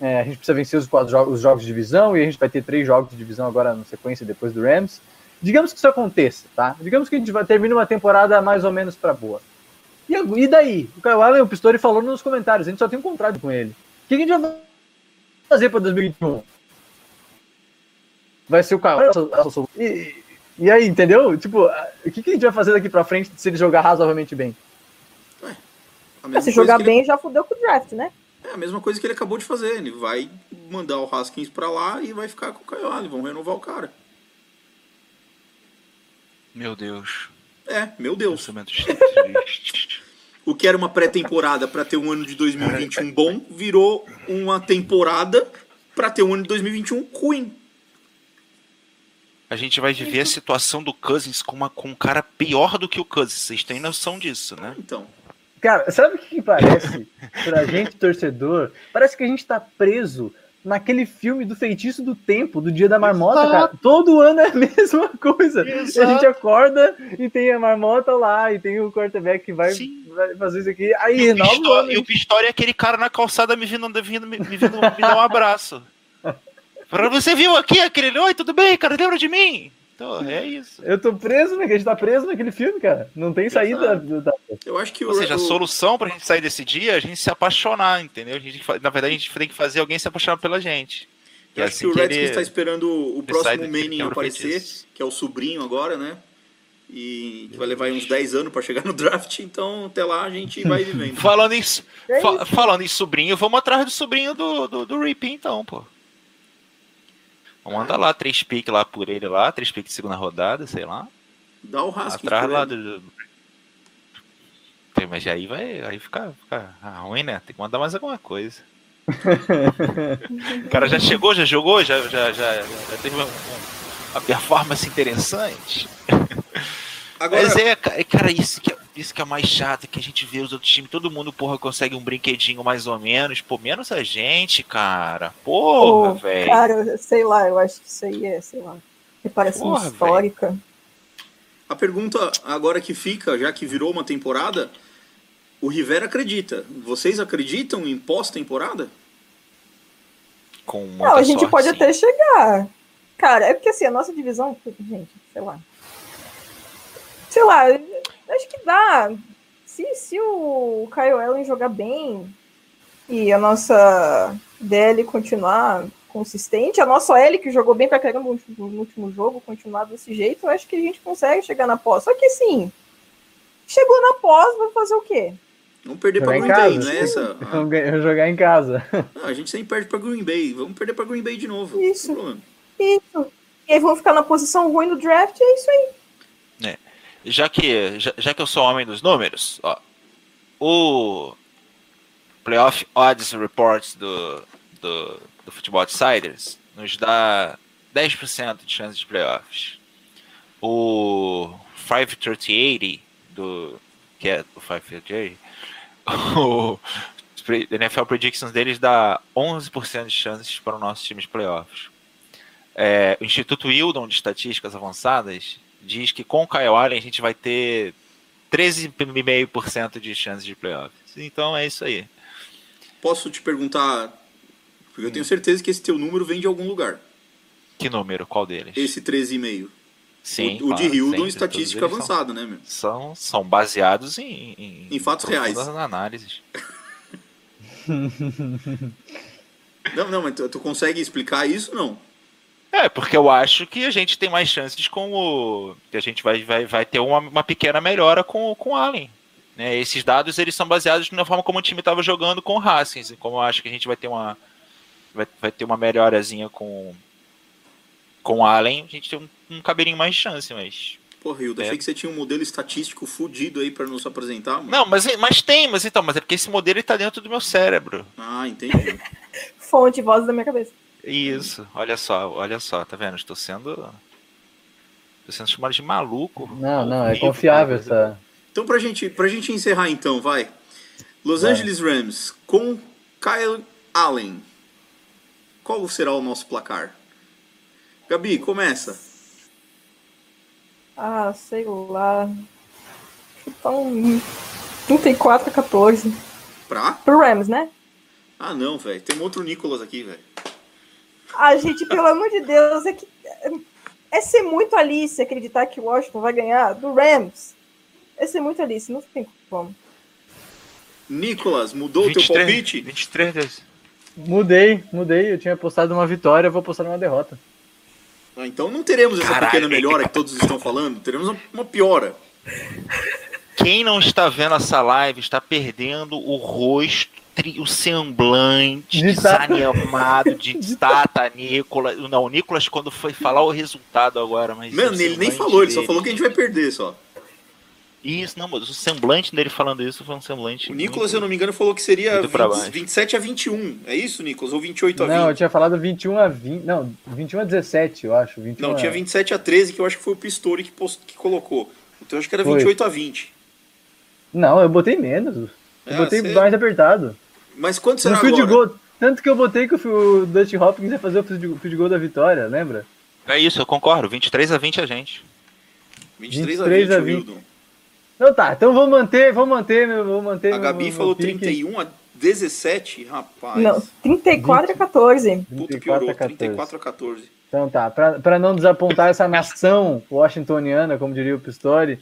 É, a gente precisa vencer os, quatro jogos, os jogos de divisão e a gente vai ter três jogos de divisão agora na sequência depois do Rams. Digamos que isso aconteça, tá? Digamos que a gente vai terminar uma temporada mais ou menos para boa. E, e daí? O Kyle Allen, o Pistori falou nos comentários, a gente só tem um contrato com ele. O que a gente vai fazer para 2021? Vai ser o Kyle? E, e aí, entendeu? Tipo, o que, que a gente vai fazer daqui para frente se ele jogar razoavelmente bem? Ué, se jogar bem, ele... já fudeu com o draft, né? É a mesma coisa que ele acabou de fazer. Ele vai mandar o Haskins para lá e vai ficar com o Kyle. Vão renovar o cara. Meu Deus. É, meu Deus. o que era uma pré-temporada para ter um ano de 2021 bom, virou uma temporada para ter um ano de 2021 ruim. A gente vai viver a situação do Cousins com, uma, com um cara pior do que o Cousins. Vocês têm noção disso, né? Então. Cara, sabe o que parece pra gente, torcedor? Parece que a gente tá preso naquele filme do feitiço do tempo, do dia da marmota, Exato. cara. Todo ano é a mesma coisa. Exato. A gente acorda e tem a marmota lá, e tem o quarterback que vai, vai fazer isso aqui. Aí, e, o Pistori, e o Pistori é aquele cara na calçada me vindo, me vindo, me vindo me dar um abraço. Pra você viu aqui aquele. Oi, tudo bem, cara? Lembra de mim? Então, é isso. Eu tô preso, né? A gente tá preso naquele filme, cara. Não tem saída. Da... Eu acho que Ou seja, a solução pra gente sair desse dia é a gente se apaixonar, entendeu? A gente, na verdade, a gente tem que fazer alguém se apaixonar pela gente. Eu acho assim que o Redskins está esperando o próximo Manning aparecer, que é o sobrinho agora, né? E que vai levar uns 10 anos para chegar no draft, então até lá a gente vai vivendo. falando, em, é fa falando em sobrinho, vamos atrás do sobrinho do, do, do Rip, então, pô. Vamos andar lá, três piques lá por ele lá, três piques de segunda rodada, sei lá. Dá o rasgo. Atrás lá do. Mas aí vai. Aí fica, fica ruim, né? Tem que mandar mais alguma coisa. o cara já chegou, já jogou, já, já, já, já teve uma, uma performance interessante. Agora... Mas é, cara, isso que, é, isso que é mais chato, que a gente vê os outros times, todo mundo, porra, consegue um brinquedinho mais ou menos, pô, menos a gente, cara. Porra, oh, velho. Cara, sei lá, eu acho que isso aí é, sei lá, reparação porra, histórica. Véio. A pergunta agora que fica, já que virou uma temporada, o Rivera acredita. Vocês acreditam em pós-temporada? Com Não, a gente sorte, pode sim. até chegar. Cara, é porque assim, a nossa divisão, gente, sei lá, sei lá, acho que dá. Se, se o Kyle Allen jogar bem e a nossa DL continuar consistente, a nossa L que jogou bem pra caramba no último jogo, continuar desse jeito, eu acho que a gente consegue chegar na pós. Só que assim, chegou na pós, vai fazer o quê? Vamos perder para Green Bay, não é essa? Vamos jogar em casa. Ah, a gente sempre perde para Green Bay. Vamos perder para Green Bay de novo. Isso. Isso. E aí vão ficar na posição ruim do draft, é isso aí já que, já, já, que eu sou homem dos números, ó, o Playoff Odds Reports do, do, do Futebol Outsiders nos dá 10% de chance de playoffs. O 53080 do que é o 530 o NFL Predictions deles dá 11% de chances para o nosso time de playoffs. É, o Instituto Wildon de Estatísticas Avançadas diz que com o Kyle Allen a gente vai ter 13,5% de chance de playoffs. Então é isso aí. Posso te perguntar, porque eu tenho certeza que esse teu número vem de algum lugar. Que número? Qual deles? Esse 13,5. Sim. O, o de Hildon, estatística avançada, né, meu? São, são baseados em, em, em fatos reais. análises. não, não, mas tu, tu consegue explicar isso? Não. É, porque eu acho que a gente tem mais chances com o. que a gente vai, vai, vai ter uma, uma pequena melhora com, com o Allen. Né? Esses dados eles são baseados na forma como o time estava jogando com o Haskins. Como eu acho que a gente vai ter uma. Vai, vai ter uma melhorazinha com. Com o Allen, a gente tem um, um cabelinho mais de chance, mas. Porra, Hilda, é. achei que você tinha um modelo estatístico fudido aí para nos apresentar, mano. Não, mas, mas tem, mas então, mas é porque esse modelo está dentro do meu cérebro. Ah, entendi. Fonte, voz da minha cabeça. Isso, olha só, olha só, tá vendo? Estou sendo. Estou sendo chamado de maluco. Não, não, é confiável essa. Então, pra gente, pra gente encerrar, então, vai. Los vai. Angeles Rams com Kyle Allen. Qual será o nosso placar? Gabi, começa. Ah, sei lá. Então, 34 a 14. Pra? Pro Rams, né? Ah, não, velho. Tem um outro Nicolas aqui, velho. Ah, gente, pelo amor de Deus, é que é ser muito Alice acreditar que o Washington vai ganhar do Rams. É ser muito Alice, não tem como. Nicolas, mudou o teu 23, palpite? 23 vezes. Mudei, mudei. Eu tinha postado uma vitória, vou postar uma derrota. Ah, então não teremos essa Caralho, pequena é que- melhora que todos estão falando. Teremos uma- piora. Quem não está vendo essa live está perdendo o rosto, o semblante De Tata. desanimado de Tata Nicolas. Não, o Nicolas quando foi falar o resultado agora, mas. Mano, ele nem falou, ele só dele- falou que a gente vai perder só. Isso, não, mas o semblante dele falando isso foi um semblante. O Nicolas, se eu não me engano, falou que seria muito pra 20 baixo. 27 a 21. É isso, Nicolas? Ou 28 a 20? Não, eu tinha falado 21 a 20. Não, 21 a 17, eu acho. 21 Não, a... tinha 27 a 13, que eu acho que foi o Pistori que, post... que colocou. Então eu acho que era Foi. 28 a 20. Não, eu botei menos. Eu É, botei você- mais apertado. Mas quanto No será field agora? goal. Tanto que eu botei que o Dusty Hopkins ia fazer o field field goal da vitória, lembra? É isso, eu concordo. 23 a 20 a gente. 23 a 23 20, a 20. Wildon. Então tá, então vou manter, vou manter, meu- vou manter. A meu- Gabi meu falou pique. 31 a 17, rapaz. Não, 34 a 14. Puta, 34 piorou. a 14. 34 a 14. Então tá, pra, pra não desapontar essa nação washingtoniana, como diria o Pistori,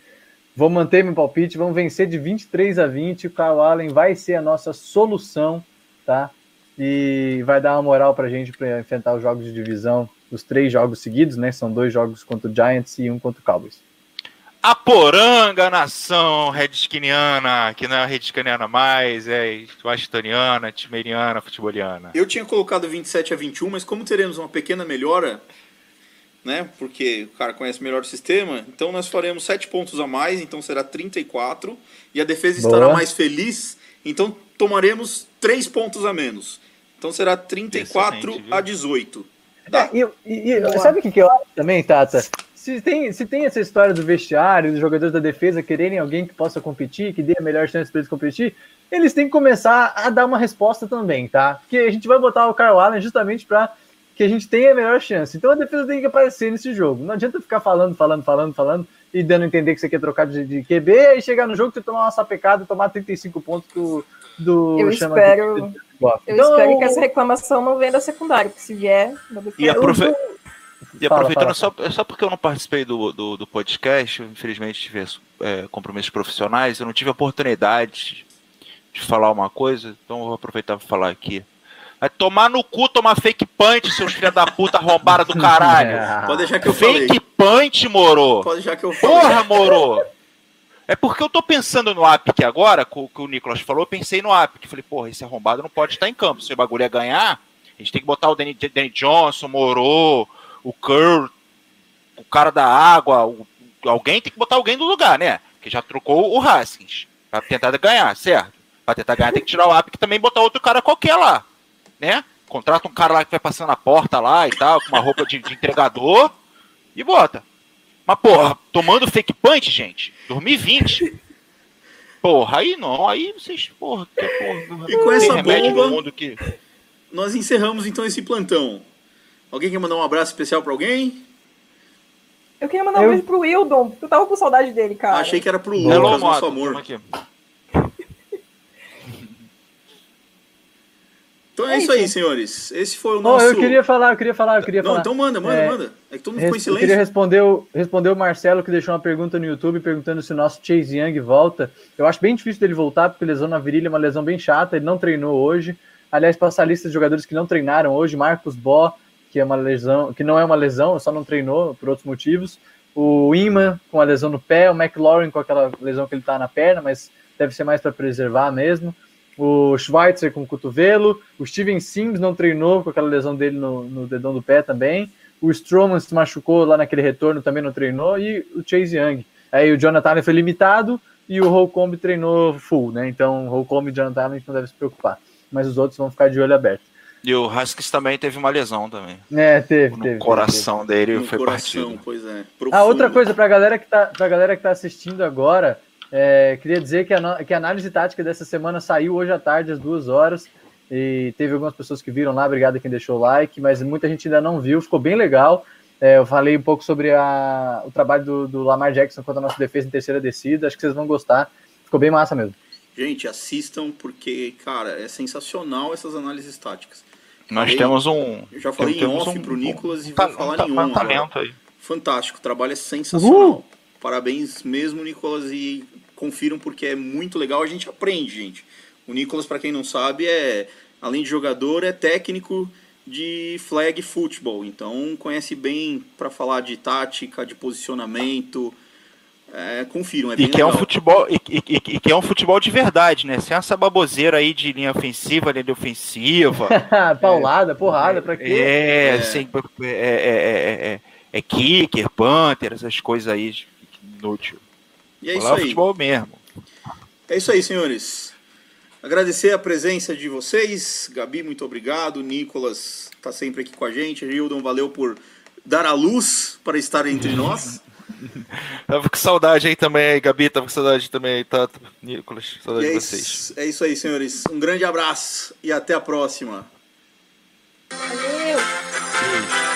vou manter meu palpite, vamos vencer de 23 a 20, o Kyle Allen vai ser a nossa solução, tá? E vai dar uma moral pra gente pra enfrentar os jogos de divisão, os três jogos seguidos, né? São dois jogos contra o Giants e um contra o Cowboys. A poranga nação redskiniana, que não é redskiniana mais, é washingtoniana, timeriana, futeboliana. Eu tinha colocado 27 a 21, mas como teremos uma pequena melhora, né? Porque o cara conhece melhor o sistema, então nós faremos 7 pontos a mais, então será 34. E a defesa Boa. estará mais feliz, então tomaremos 3 pontos a menos. Então será 34 Excelente, viu? a 18. Tá. É, e, e- sabe o que, que eu acho também, Tata? Se tem, se tem essa história do vestiário, dos jogadores da defesa quererem alguém que possa competir, que dê a melhor chance para eles competir, eles têm que começar a dar uma resposta também, tá? Porque a gente vai botar o Kyle Allen justamente para que a gente tenha a melhor chance. Então a defesa tem que aparecer nesse jogo. Não adianta ficar falando, falando, falando, falando e dando a entender que você quer trocar de, de QB e chegar no jogo você tomar uma sapecada e tomar 35 pontos do. do Eu chama- espero- Goff. Eu Então, espero que essa reclamação não venha da secundária, porque se vier. eu vou E aprove- E Fala, aproveitando, fala, Só, só porque eu não participei do, do, do podcast, eu, infelizmente tive é, compromissos profissionais, eu não tive a oportunidade de falar uma coisa, então eu vou aproveitar para falar aqui. Vai tomar no cu, tomar fake punch, seus filha da puta arrombada do caralho. Pode deixar que eu falei. Fake punch, moro. Pode deixar que eu falei. Porra, moro. É porque eu tô pensando no app aqui agora, com o que o Nicolas falou, eu pensei no app, que falei, porra, esse arrombado não pode estar em campo. Se o bagulho é ganhar, a gente tem que botar o Danny, Danny Johnson, o Moro, o Kerr, o cara da água, o- alguém tem que botar alguém no lugar, né? Que já trocou o Haskins pra tentar ganhar, certo? Pra tentar ganhar tem que tirar o app que também botar outro cara qualquer lá, né? Contrata um cara lá que vai passando na porta lá e tal, com uma roupa de, de entregador e bota. Mas, porra, tomando fake punch, gente, 2020. Porra, aí não, aí vocês, porra, que porra. E com essa remédio bomba- que. Nós encerramos então esse plantão. Alguém quer mandar um abraço especial pra alguém? Eu queria mandar um Eu- beijo pro Wildon, porque eu tava com saudade dele, cara. Achei que era pro Hello, Lucas, nosso moto, amor. aqui. Então é, É isso aí, senhores. Esse foi o Oh, nosso. eu queria falar, eu queria falar, eu queria Não, falar. então manda, manda, É, manda. É que todo mundo ficou em Res- Eu queria silêncio. responder o, responder o Marcelo, que deixou uma pergunta no YouTube perguntando se o nosso Chase Young volta. Eu acho bem difícil dele voltar, porque lesão na virilha é uma lesão bem chata, ele não treinou hoje. Aliás, passar a lista de jogadores que não treinaram hoje, Marcos Bó, que é uma lesão, que não é uma lesão, só não treinou por outros motivos. O Iman com a lesão no pé, o McLaurin com aquela lesão que ele tá na perna, mas deve ser mais para preservar mesmo. O Schweitzer com o cotovelo, o Steven Sims não treinou com aquela lesão dele no, no dedão do pé também. O Stroman se machucou lá naquele retorno, também não treinou. E o Chase Young. Aí o Jonathan foi limitado e o Holcomb treinou full, né? Então o Holcomb e o Jonathan a gente não deve se preocupar. Mas os outros vão ficar de olho aberto. E o Haskins também teve uma lesão também. É, teve, No teve. coração dele No foi coração, partido. pois é. Ah, outra Profundo. coisa pra galera que tá, pra galera que tá assistindo agora, é, queria dizer que a, que a análise tática dessa semana saiu hoje à tarde, às duas horas, e teve algumas pessoas que viram lá, obrigado a quem deixou o like, mas muita gente ainda não viu, ficou bem legal. É, eu falei um pouco sobre a- o trabalho do, do Lamar Jackson contra a nossa defesa em terceira descida, acho que vocês vão gostar, ficou bem massa mesmo. Gente, assistam porque, cara, é sensacional essas análises táticas. Nós Falei- temos um. Eu já falei em off um- pro Nicolas e um ta- vou falar um em um aí. Fantástico, o trabalho é sensacional. Parabéns mesmo, Nicolas, e confiram porque é muito legal, a gente aprende, gente. O Nicolas, para quem não sabe, é além de jogador, é técnico de flag futebol, então conhece bem para falar de tática, de posicionamento. É, confiram, é bem E que é um legal. futebol e, e- e- e que é um futebol de verdade, né? Sem essa baboseira aí de linha ofensiva, linha ofensiva. Paulada, porrada, pra quê? é, É. sem- é, é, é, é, é kicker, punter, essas coisas aí inútil. E é isso aí. futebol mesmo. É isso aí, senhores. Agradecer a presença de vocês. Gabi, muito obrigado. Nicolas está sempre aqui com a gente. Hildon, valeu por dar a luz para estar entre nós. Tava com saudade aí também, Gabi, tava com saudade também aí, Tato, Nicolas, saudade é, de vocês. isso, é isso aí, senhores. Um grande abraço e até a próxima. Valeu!